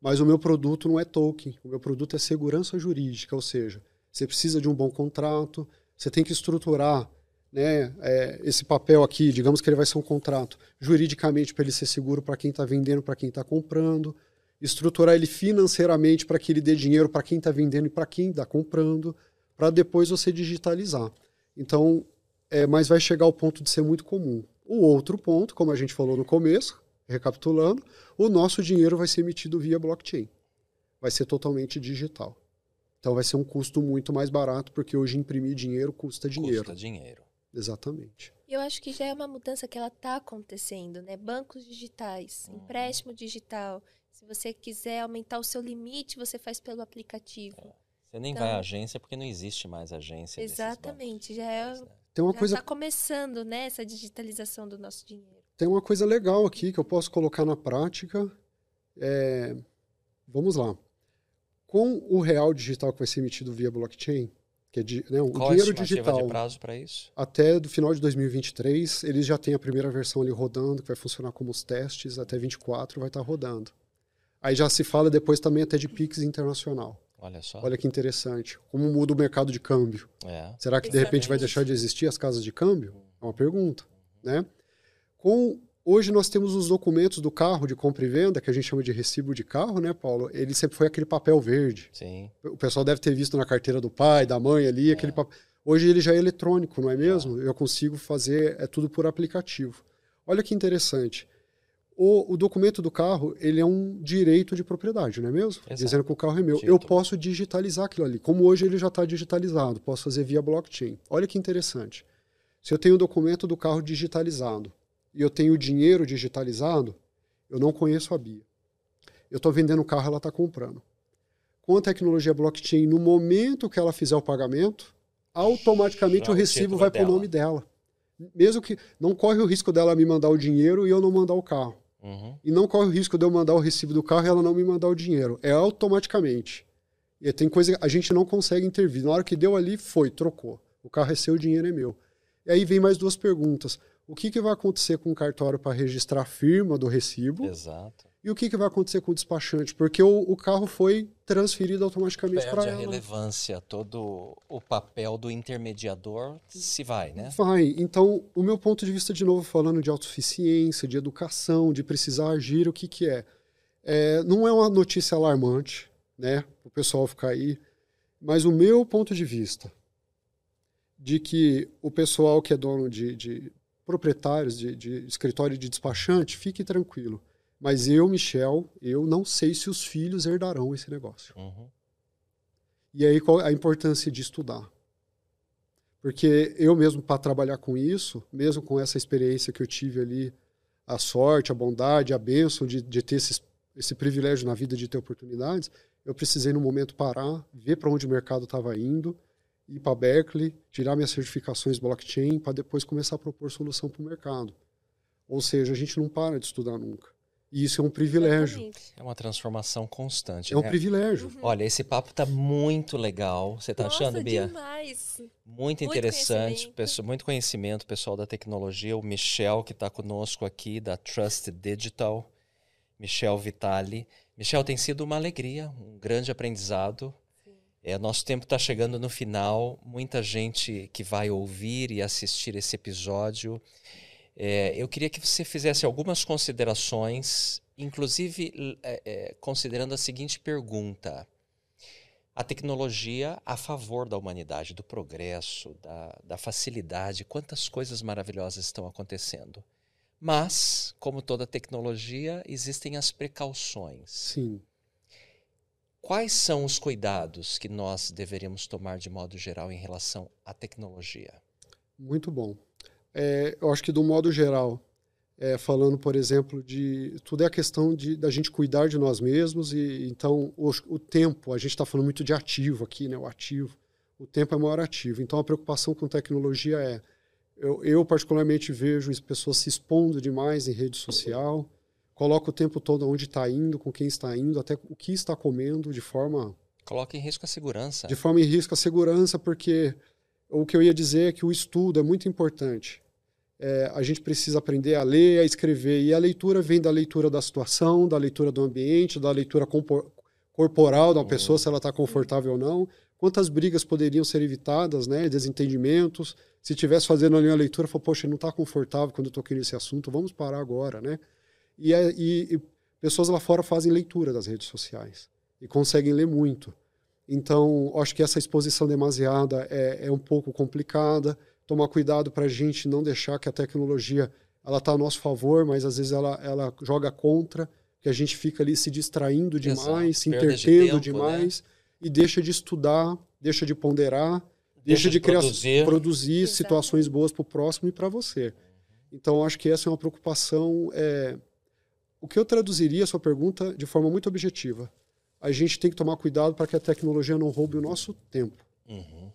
Mas o meu produto não é token, o meu produto é segurança jurídica, ou seja, você precisa de um bom contrato, você tem que estruturar né, é, esse papel aqui, digamos que ele vai ser um contrato, juridicamente para ele ser seguro para quem está vendendo, para quem está comprando, estruturar ele financeiramente para que ele dê dinheiro para quem está vendendo e para quem está comprando, para depois você digitalizar. Então, é, mas vai chegar ao ponto de ser muito comum. O outro ponto, como a gente falou no começo, recapitulando, o nosso dinheiro vai ser emitido via blockchain. Vai ser totalmente digital. Então vai ser um custo muito mais barato, porque hoje imprimir dinheiro custa dinheiro. Custa dinheiro. Exatamente. Eu acho que já é uma mudança que ela está acontecendo, né? Bancos digitais, uhum. empréstimo digital. Se você quiser aumentar o seu limite, você faz pelo aplicativo. É. Você nem então, vai à agência porque não existe mais agência. Exatamente, já é né? Tem uma Já coisa. Está começando, né, essa digitalização do nosso dinheiro. Tem uma coisa legal aqui que eu posso colocar na prática. É... Vamos lá. Com o real digital que vai ser emitido via blockchain, que é de, né, o Qual dinheiro a digital, de prazo para isso? até do final de 2023, eles já têm a primeira versão ali rodando, que vai funcionar como os testes, até 24 vai estar rodando. Aí já se fala depois também até de PIX internacional. Olha só. Olha que interessante. Como muda o mercado de câmbio? É. Será que de repente vai deixar de existir as casas de câmbio? É uma pergunta, né? Com hoje nós temos os documentos do carro de compra e venda, que a gente chama de recibo de carro, né, Paulo? Ele sempre foi aquele papel verde. Sim. O pessoal deve ter visto na carteira do pai, da mãe ali, aquele papel. Hoje ele já é eletrônico, não é mesmo? Eu consigo fazer, é tudo por aplicativo. Olha que interessante. O, o documento do carro, ele é um direito de propriedade, não é mesmo? Exato. Dizendo que o carro é meu. Eu Título. posso digitalizar aquilo ali. Como hoje ele já está digitalizado, posso fazer via blockchain. Olha que interessante. Se eu tenho o documento do carro digitalizado e eu tenho o dinheiro digitalizado, eu não conheço a Bia. Eu estou vendendo o carro, ela está comprando. Com a tecnologia blockchain, no momento que ela fizer o pagamento, automaticamente Já o recibo vai para o nome dela. Mesmo que não corre o risco dela me mandar o dinheiro e eu não mandar o carro. Uhum. E não corre o risco de eu mandar o recibo do carro e ela não me mandar o dinheiro. É automaticamente. E tem coisa que a gente não consegue intervir. Na hora que deu ali, foi, trocou. O carro é seu, o dinheiro é meu. E aí vem mais duas perguntas. O que, que vai acontecer com o cartório para registrar a firma do recibo? Exato. E o que, que vai acontecer com o despachante? Porque o, o carro foi transferido automaticamente para a ela. relevância, todo o papel do intermediador se vai, né? Vai. Então, o meu ponto de vista, de novo, falando de autossuficiência, de educação, de precisar agir, o que, que é? é? Não é uma notícia alarmante, né? O pessoal ficar aí. Mas o meu ponto de vista de que o pessoal que é dono de, de proprietários de, de escritório de despachante, fique tranquilo. Mas eu, Michel, eu não sei se os filhos herdarão esse negócio. Uhum. E aí qual a importância de estudar? Porque eu mesmo para trabalhar com isso, mesmo com essa experiência que eu tive ali, a sorte, a bondade, a bênção de, de ter esse privilégio na vida de ter oportunidades, eu precisei no momento parar, ver para onde o mercado estava indo, ir para Berkeley, tirar minhas certificações blockchain para depois começar a propor solução para o mercado. Ou seja, a gente não para de estudar nunca. E isso é um privilégio. Exatamente. É uma transformação constante. É um né? privilégio. Olha, esse papo tá muito legal. Você tá Nossa, achando, Bia? demais. Muito Muito interessante, conhecimento. muito conhecimento, pessoal da tecnologia. O Michel, que está conosco aqui, da Trust Digital. Michel Vitali. Michel, tem sido uma alegria, um grande aprendizado. É, nosso tempo está chegando no final. Muita gente que vai ouvir e assistir esse episódio. É, eu queria que você fizesse algumas considerações, inclusive é, é, considerando a seguinte pergunta: a tecnologia a favor da humanidade, do progresso, da, da facilidade, quantas coisas maravilhosas estão acontecendo. Mas, como toda tecnologia, existem as precauções. Sim. Quais são os cuidados que nós deveríamos tomar de modo geral em relação à tecnologia? Muito bom. É, eu acho que, do modo geral, é, falando, por exemplo, de. Tudo é a questão de, da gente cuidar de nós mesmos, e então o, o tempo, a gente está falando muito de ativo aqui, né? O ativo. O tempo é maior ativo. Então, a preocupação com tecnologia é. Eu, eu, particularmente, vejo as pessoas se expondo demais em rede social, coloca o tempo todo onde está indo, com quem está indo, até o que está comendo, de forma Coloca em risco a segurança. de forma em risco a segurança, porque o que eu ia dizer é que o estudo é muito importante. É, a gente precisa aprender a ler, a escrever, e a leitura vem da leitura da situação, da leitura do ambiente, da leitura corporal da pessoa, se ela está confortável ou não. Quantas brigas poderiam ser evitadas, né? desentendimentos. Se tivesse fazendo ali uma leitura, falou, poxa, não está confortável quando eu toquei nesse assunto, vamos parar agora, né? E, é- e- e pessoas lá fora fazem leitura das redes sociais e conseguem ler muito. Então, acho que essa exposição demasiada é, é um pouco complicada. Tomar cuidado para a gente não deixar que a tecnologia ela está a nosso favor, mas às vezes ela, ela joga contra, que a gente fica ali se distraindo demais, Exato. se Perda de tempo, demais e deixa de estudar, deixa de ponderar, deixa, Deixa de, de criar, produzir. produzir situações boas para o próximo e para você. Então, eu acho que essa é uma preocupação. é, O que eu traduziria a sua pergunta de forma muito objetiva? A gente tem que tomar cuidado para que a tecnologia não roube o nosso tempo. Uhum.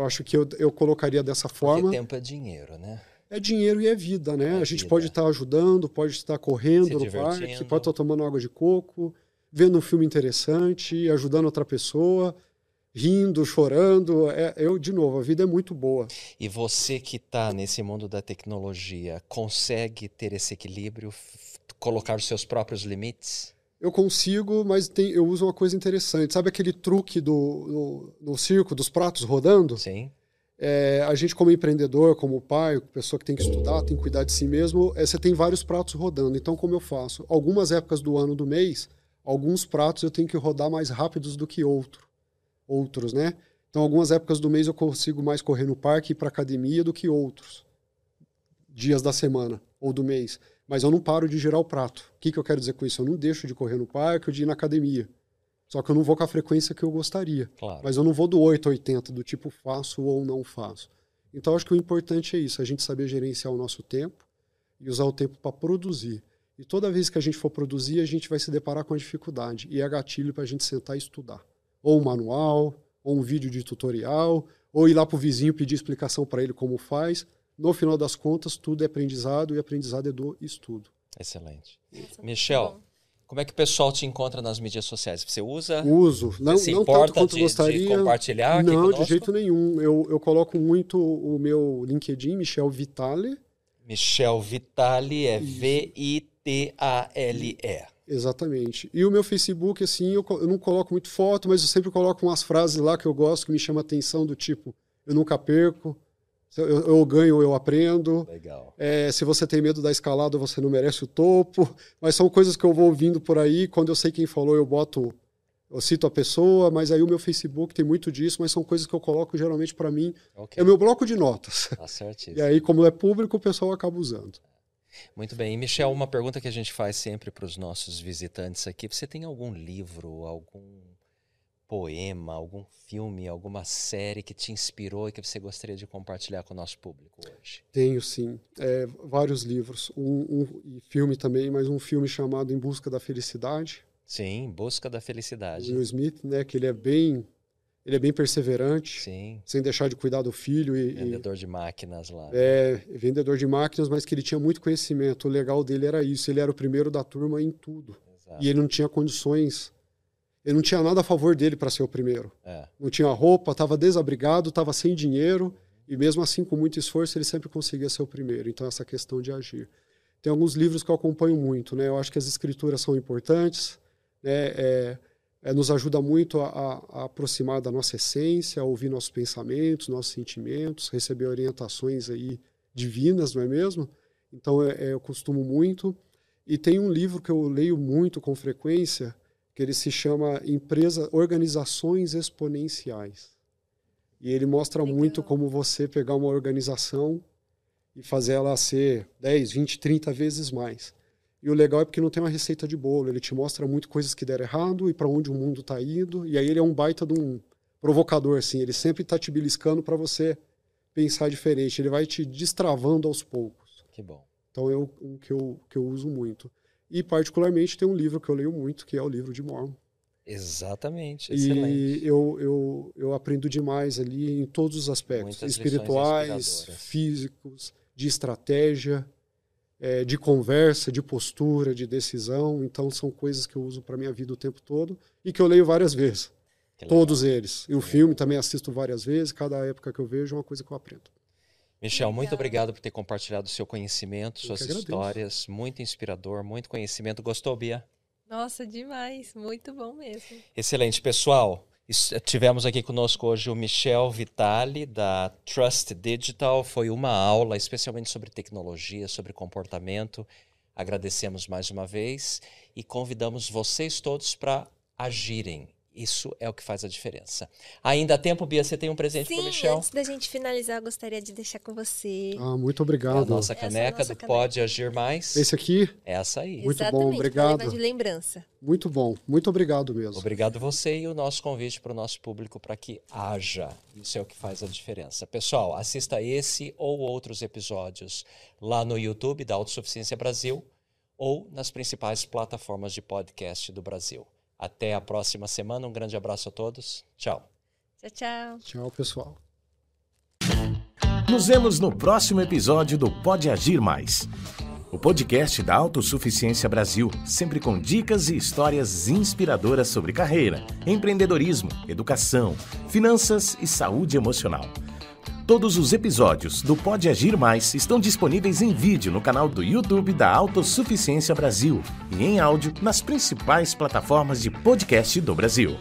Eu acho que eu, eu colocaria dessa Porque forma. tempo é dinheiro, né? É dinheiro e é vida, né? É a gente vida. pode estar ajudando, pode estar correndo no parque, pode estar tomando água de coco, vendo um filme interessante, ajudando outra pessoa, rindo, chorando. É, eu, de novo, a vida é muito boa. E você que está nesse mundo da tecnologia, consegue ter esse equilíbrio, colocar os seus próprios limites? Eu consigo, mas tem, eu uso uma coisa interessante. Sabe aquele truque do, no, no circo, dos pratos rodando? Sim. É, a gente, como empreendedor, como pai, pessoa que tem que estudar, tem que cuidar de si mesmo, é, você tem vários pratos rodando. Então, como eu faço? Algumas épocas do ano, do mês, alguns pratos eu tenho que rodar mais rápidos do que outro, outros, né? Então, algumas épocas do mês eu consigo mais correr no parque e ir para academia do que outros dias da semana ou do mês. Mas eu não paro de girar o prato. O que, que eu quero dizer com isso? Eu não deixo de correr no parque ou de ir na academia. Só que eu não vou com a frequência que eu gostaria. Claro. Mas eu não vou do 8 a 80, do tipo faço ou não faço. Então acho que o importante é isso, a gente saber gerenciar o nosso tempo e usar o tempo para produzir. E toda vez que a gente for produzir, a gente vai se deparar com a dificuldade. E é gatilho para a gente sentar e estudar. Ou um manual, ou um vídeo de tutorial, ou ir lá para o vizinho pedir explicação para ele como faz. No final das contas, tudo é aprendizado e aprendizado é do estudo. Excelente. Nossa, Michel, como é que o pessoal te encontra nas mídias sociais? Você usa? Uso. Não, Você não tanto quanto de, gostaria. De compartilhar Não, de jeito nenhum. Eu, eu coloco muito o meu LinkedIn, Michel Vitale. Michel Vitale é V-I-T-A-L-E. Exatamente. E o meu Facebook, assim, eu, eu não coloco muito foto, mas eu sempre coloco umas frases lá que eu gosto, que me chamam a atenção, do tipo, eu nunca perco, eu, eu ganho eu aprendo. Legal. É, se você tem medo da escalada, você não merece o topo. Mas são coisas que eu vou ouvindo por aí. Quando eu sei quem falou, eu boto, eu cito a pessoa. Mas aí o meu Facebook tem muito disso, mas são coisas que eu coloco geralmente para mim. Okay. É o meu bloco de notas. Tá certíssimo. E aí, como é público, o pessoal acaba usando. Muito bem. E, Michel, uma pergunta que a gente faz sempre para os nossos visitantes aqui: você tem algum livro, algum poema, algum filme, alguma série que te inspirou e que você gostaria de compartilhar com o nosso público hoje? Tenho, sim. É, vários livros. Um, um, filme também, mas um filme chamado Em Busca da Felicidade. Sim, Em Busca da Felicidade. Will Smith, né? Que ele é bem... Ele é bem perseverante, Sim. sem deixar de cuidar do filho. E, vendedor de máquinas lá. É, vendedor de máquinas, mas que ele tinha muito conhecimento. O legal dele era isso, ele era o primeiro da turma em tudo. Exato. E ele não tinha condições ele não tinha nada a favor dele para ser o primeiro. É. Não tinha roupa, estava desabrigado, estava sem dinheiro, e mesmo assim, com muito esforço, ele sempre conseguia ser o primeiro. Então, essa questão de agir. Tem alguns livros que eu acompanho muito, né? Eu acho que as escrituras são importantes, né? É, é, nos ajuda muito a, a, aproximar da nossa essência, a ouvir nossos pensamentos, nossos sentimentos, receber orientações aí divinas, não é mesmo? Então, é, é, eu costumo muito. E tem um livro que eu leio muito com frequência, que ele se chama empresa organizações exponenciais e ele mostra Legal. muito como você pegar uma organização e fazer ela ser 10, 20, 30 vezes mais. E o legal é porque não tem uma receita de bolo, ele te mostra muito coisas que deram errado e para onde o mundo está indo, e aí ele é um baita de um provocador assim, ele sempre está te beliscando para você pensar diferente, ele vai te destravando aos poucos. Que bom. Então é um que eu que eu uso muito. E, particularmente, tem um livro que eu leio muito, que é o livro de Mormon. Exatamente, excelente. E eu, eu, eu aprendo demais ali em todos os aspectos, Muitas espirituais, físicos, de estratégia, é, de conversa, de postura, de decisão. Então, são coisas que eu uso para minha vida o tempo todo e que eu leio várias vezes. Todos eles. E o filme também assisto várias vezes, cada época que eu vejo é uma coisa que eu aprendo. Michel, Legal. muito obrigado por ter compartilhado o seu conhecimento, suas histórias. Muito inspirador, muito conhecimento. Gostou, Bia? Nossa, demais. Muito bom mesmo. Excelente, pessoal. Tivemos aqui conosco hoje o Michel Vitali, da Trust Digital. Foi uma aula especialmente sobre tecnologia, sobre comportamento. Agradecemos mais uma vez e convidamos vocês todos para agirem isso é o que faz a diferença. Ainda há tempo, Bia, você tem um presente para o Michel? antes da gente finalizar, eu gostaria de deixar com você. Ah, muito obrigado. É a nossa caneca nossa do caneca. Pode Agir Mais. Esse aqui? Essa aí. Muito Exatamente, bom, obrigado. de lembrança. Muito bom, muito obrigado mesmo. Obrigado você e o nosso convite para o nosso público para que haja. Isso é o que faz a diferença. Pessoal, assista esse ou outros episódios lá no YouTube da Autossuficiência Brasil ou nas principais plataformas de podcast do Brasil. Até a próxima semana. Um grande abraço a todos. Tchau. Tchau, tchau. Tchau, pessoal. Nos vemos no próximo episódio do Pode Agir Mais. o podcast da Autossuficiência Brasil, sempre com dicas e histórias inspiradoras sobre carreira, empreendedorismo, educação, finanças e saúde emocional. Todos os episódios do Pode Agir Mais estão disponíveis em vídeo no canal do YouTube da Autossuficiência Brasil e em áudio nas principais plataformas de podcast do Brasil.